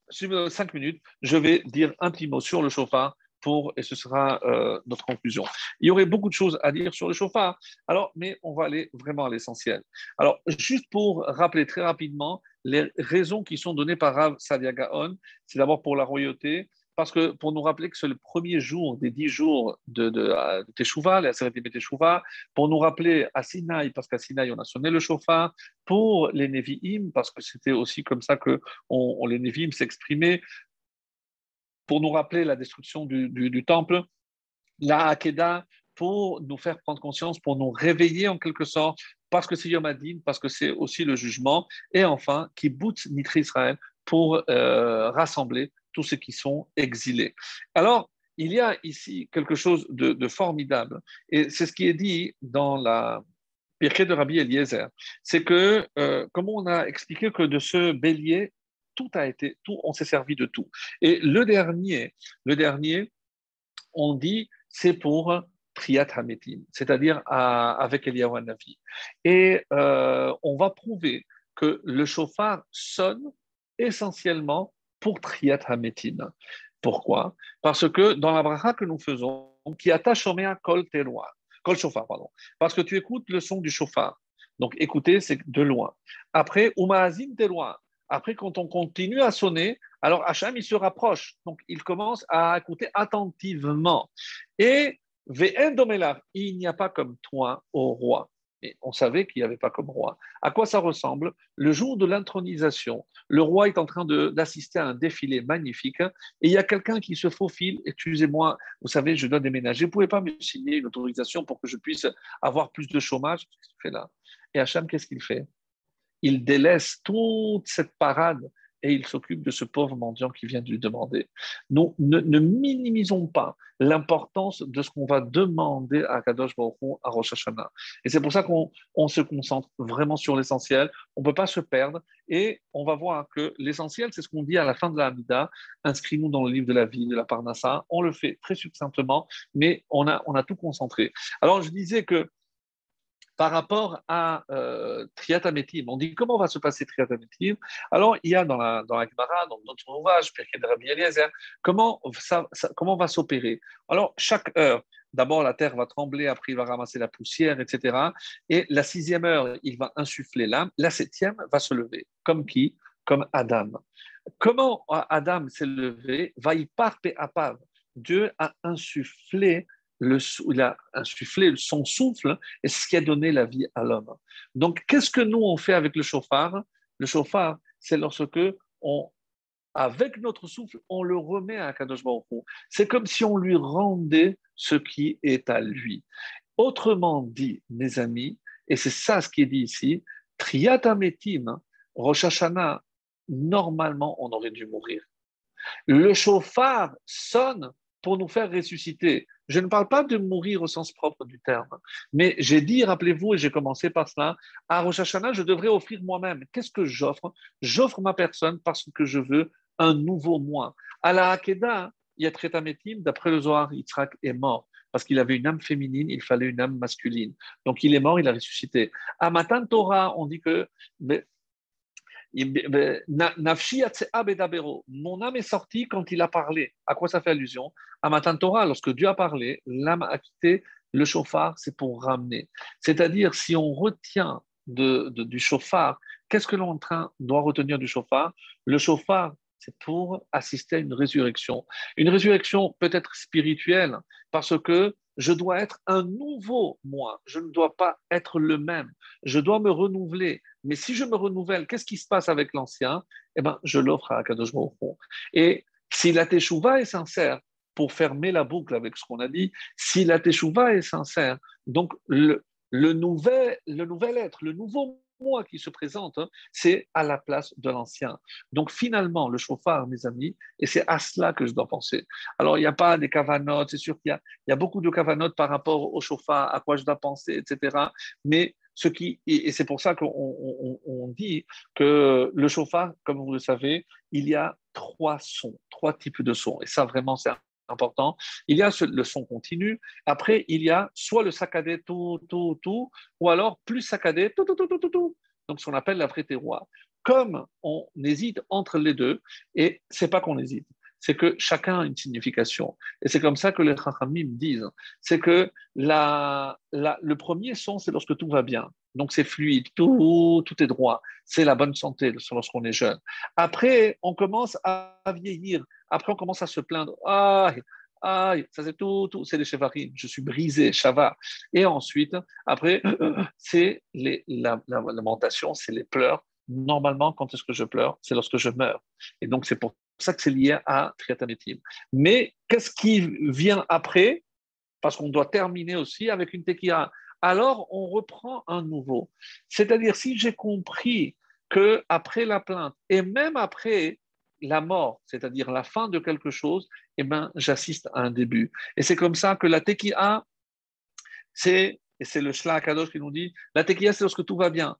cinq minutes, je vais dire un petit mot sur le chauffard pour, et ce sera euh, notre conclusion. Il y aurait beaucoup de choses à dire sur le chauffard, alors, mais on va aller vraiment à l'essentiel. Alors, juste pour rappeler très rapidement les raisons qui sont données par Rav Sadia Gaon, c'est d'abord pour la royauté, parce que pour nous rappeler que c'est le premier jour des dix jours de, de, de Teshuvah, la Teshuvah, pour nous rappeler à Sinaï, parce qu'à Sinaï, on a sonné le chauffard, pour les Nevi'im, parce que c'était aussi comme ça que on, les Nevi'im s'exprimaient, pour nous rappeler la destruction du, du, temple, la Hakeda, pour nous faire prendre conscience, pour nous réveiller en quelque sorte, parce que c'est Yom Adin, parce que c'est aussi le jugement, et enfin, boot Nitri Israël pour euh, rassembler tous ceux qui sont exilés. Alors, il y a ici quelque chose de, formidable, et c'est ce qui est dit dans la Pirkei de Rabbi Eliezer. C'est que, euh, comme on a expliqué que de ce bélier, tout a été, tout, on s'est servi de tout. Et le dernier, le dernier, on dit, c'est pour Triat Hametim, c'est-à-dire avec Eliyahu Navi. Et euh, on va prouver que le chauffard sonne essentiellement pour Triat Hametin. Pourquoi? Parce que dans la bracha que nous faisons, qui attache au kol teloa, kol chauffard, pardon. Parce que tu écoutes le son du chauffard. Donc écouter, c'est de loin. Après, umaazim teloa. Après, quand on continue à sonner, Alors Hachem, il se rapproche, donc il commence à écouter attentivement. Et il n'y a pas comme toi, ô roi. Et on savait qu'il n'y avait pas comme roi. À quoi ça ressemble? Le jour de l'intronisation, le roi est en train d'assister à un défilé magnifique et il y a quelqu'un qui se faufile. Excusez-moi, vous savez, je dois déménager. Vous ne pouvez pas me signer une autorisation pour que je puisse avoir plus de chômage? Qu'est-ce qu'il fait là? Et Hacham, qu'est-ce qu'il fait? Il délaisse toute cette parade et il s'occupe de ce pauvre mendiant qui vient de lui demander. Nous ne, minimisons pas l'importance de ce qu'on va demander à Kadosh Baruch à Rosh Hashanah. Et c'est pour ça qu'on se concentre vraiment sur l'essentiel. On ne peut pas se perdre et on va voir que l'essentiel, c'est ce qu'on dit à la fin de la Hamida. Inscris-nous dans le livre de la vie de la Parnassa. On le fait très succinctement, mais on a, on a tout concentré. Alors, je disais que par rapport à euh, Triatametim. On dit comment va se passer Triatametim Alors, il y a dans la, dans la Gemara, dans notre ouvrage, de Rabbi comment, ça, comment va s'opérer? Alors, chaque heure, d'abord la terre va trembler, après il va ramasser la poussière, etc. Et la sixième heure, il va insuffler l'âme. La septième va se lever. Comme qui? Comme Adam. Comment Adam s'est levé? Va y parper à part. Dieu a insufflé le, il a insufflé son souffle et ce qui a donné la vie à l'homme. Donc, qu'est-ce que nous on fait avec le chauffard? Le chauffard, c'est lorsque on, avec notre souffle, on le remet à Kadosh Baruch C'est comme si on lui rendait ce qui est à lui. Autrement dit, mes amis, et c'est ça ce qui est dit ici, Triatametim, Rosh Hashanah, normalement, on aurait dû mourir. Le chauffard sonne pour nous faire ressusciter. Je ne parle pas de mourir au sens propre du terme, mais j'ai dit, rappelez-vous, et j'ai commencé par cela, à Rosh Hashanah, je devrais offrir moi-même. Qu'est-ce que j'offre? J'offre ma personne parce que je veux un nouveau moi. À la Hakeda, il y a Tretametim, d'après le Zohar, Yitzhak est mort parce qu'il avait une âme féminine, il fallait une âme masculine. Donc il est mort, il a ressuscité. À Matan Torah, on dit que mon âme est sortie quand il a parlé. À quoi ça fait allusion? À Matan Torah, lorsque Dieu a parlé, l'âme a quitté le chauffard, c'est pour ramener. C'est-à-dire, si on retient du chauffard, qu'est-ce que l'on doit retenir du chauffard? Le chauffard, c'est pour assister à une résurrection. Une résurrection peut-être spirituelle, parce que je dois être un nouveau moi. Je ne dois pas être le même. Je dois me renouveler. Mais si je me renouvelle, qu'est-ce qui se passe avec l'ancien? Eh bien, je l'offre à Akadosh Et si la teshuva est sincère, pour fermer la boucle avec ce qu'on a dit, si la teshuva est sincère, donc le, le, nouvel, le nouvel être, le nouveau moi qui se présente, hein, c'est à la place de l'ancien. Donc finalement, le chauffard, mes amis, et c'est à cela que je dois penser. Alors il n'y a pas des cavanotes, c'est sûr qu'il y, a, beaucoup de cavanotes par rapport au chauffard, à quoi je dois penser, etc. Mais ce qui, et c'est pour ça qu'on dit que le chauffard, comme vous le savez, il y a trois sons, trois types de sons. Et ça, vraiment, c'est important. Il y a le son continu. Après, il y a soit le saccadé tout, tout, tout, ou alors plus saccadé tout, tout, tout, tout, tout, Donc, ce qu'on appelle la terroir. Comme on hésite entre les deux, et c'est pas qu'on hésite, c'est que chacun a une signification. Et c'est comme ça que les Chachamim disent. C'est que le premier son, c'est lorsque tout va bien. Donc c'est fluide, tout, tout est droit. C'est la bonne santé lorsqu'on est jeune. Après, on commence à vieillir. Après, on commence à se plaindre. Ah, ah, ça c'est tout, tout, c'est les chevarines, je suis brisé, chava. Et ensuite, après, c'est la, lamentation, c'est les pleurs. Normalement, quand est-ce que je pleure? C'est lorsque je meurs. Et donc, c'est pour ça que c'est lié à Triatametim. Mais qu'est-ce qui vient après? Parce qu'on doit terminer aussi avec une tequila. Alors, on reprend un nouveau. C'est-à-dire, si j'ai compris que après la plainte et même après la mort, c'est-à-dire la fin de quelque chose, eh ben, j'assiste à un début. Et c'est comme ça que la tequila, c'est, et c'est le Shla Kadosh qui nous dit, la tequila, c'est lorsque tout va bien.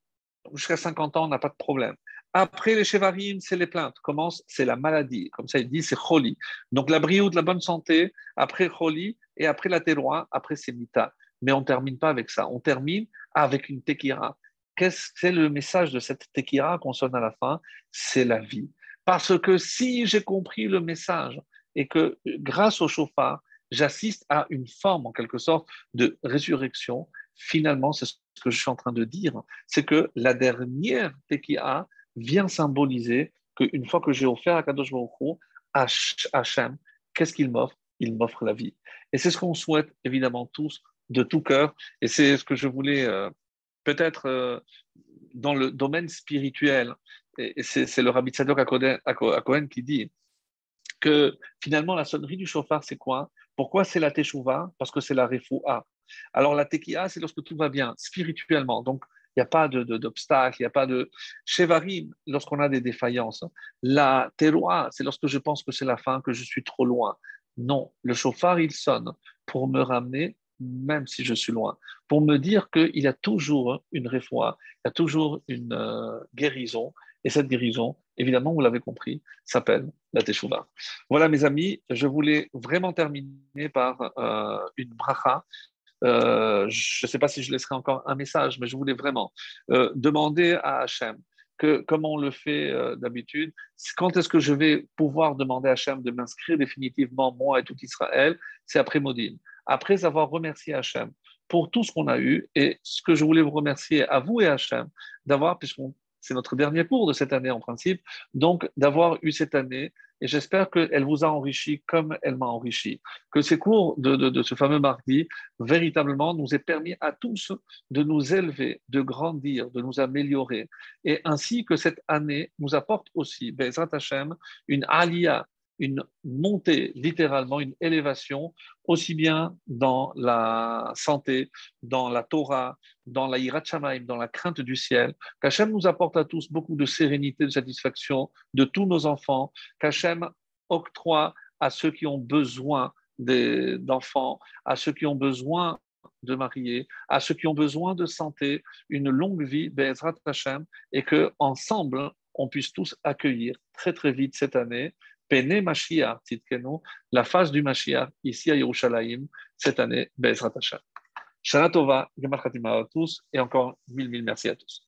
Jusqu'à 50 ans, on n'a pas de problème. Après les chevarim, c'est les plaintes. Commence, c'est la maladie. Comme ça, il dit, c'est choli. Donc la de la bonne santé, après choli, et après la terroir, après c'est mita. Mais on ne termine pas avec ça. On termine avec une tekira. Qu'est-ce que c'est le message de cette tekira qu'on sonne à la fin? C'est la vie. Parce que si j'ai compris le message et que grâce au chauffard, j'assiste à une forme en quelque sorte de résurrection, finalement, c'est ce que je suis en train de dire, c'est que la dernière tekira, vient symboliser qu'une fois que j'ai offert à Kadosh Baruch à Hachem, qu'est-ce qu'il m'offre? Il m'offre la vie. Et c'est ce qu'on souhaite évidemment tous de tout cœur. Et c'est ce que je voulais euh, peut-être euh, dans le domaine spirituel. Et c'est le Rabbi Tzadok à Cohen qui dit que finalement la sonnerie du chauffard, c'est quoi? Pourquoi c'est la Teshuvah Parce que c'est la Refoua. Alors la Tekia, c'est lorsque tout va bien spirituellement. Donc il n'y a pas d'obstacle, il n'y a pas de Shevarim lorsqu'on a des défaillances. La Teroua, c'est lorsque je pense que c'est la fin, que je suis trop loin. Non, le chauffard, il sonne pour me ramener même si je suis loin, pour me dire qu'il y a toujours une réfoie, il y a toujours une euh, guérison, et cette guérison, évidemment, vous l'avez compris, s'appelle la Teshuvah. Voilà, mes amis, je voulais vraiment terminer par euh, une bracha. Euh, je ne sais pas si je laisserai encore un message, mais je voulais vraiment demander à Hachem que, comme on le fait d'habitude, quand est-ce que je vais pouvoir demander à Hachem de m'inscrire définitivement, moi et tout Israël? C'est après Modine après avoir remercié Hachem pour tout ce qu'on a eu. Et ce que je voulais vous remercier à vous et Hachem d'avoir, puisque c'est notre dernier cours de cette année en principe, donc d'avoir eu cette année. Et j'espère qu'elle vous a enrichi comme elle m'a enrichi. Que ces cours de, ce fameux mardi, véritablement, nous aient permis à tous de nous élever, de grandir, de nous améliorer. Et ainsi que cette année nous apporte aussi, Bezrat Hachem, une alia, une montée, littéralement une élévation, aussi bien dans la santé, dans la Torah, dans la dans la crainte du ciel, qu'Hachem nous apporte à tous beaucoup de sérénité, de satisfaction de tous nos enfants, qu'Hachem octroie à ceux qui ont besoin d'enfants, à ceux qui ont besoin de marier, à ceux qui ont besoin de santé, une longue vie, Be'ezrat Hashem, et que ensemble on puisse tous accueillir très très vite cette année Pene Mashiach, la face du Mashiach, ici à Yerushalayim, cette année, Bezrat Hashem. Shana Tova, à tous, et encore mille, mille merci à tous.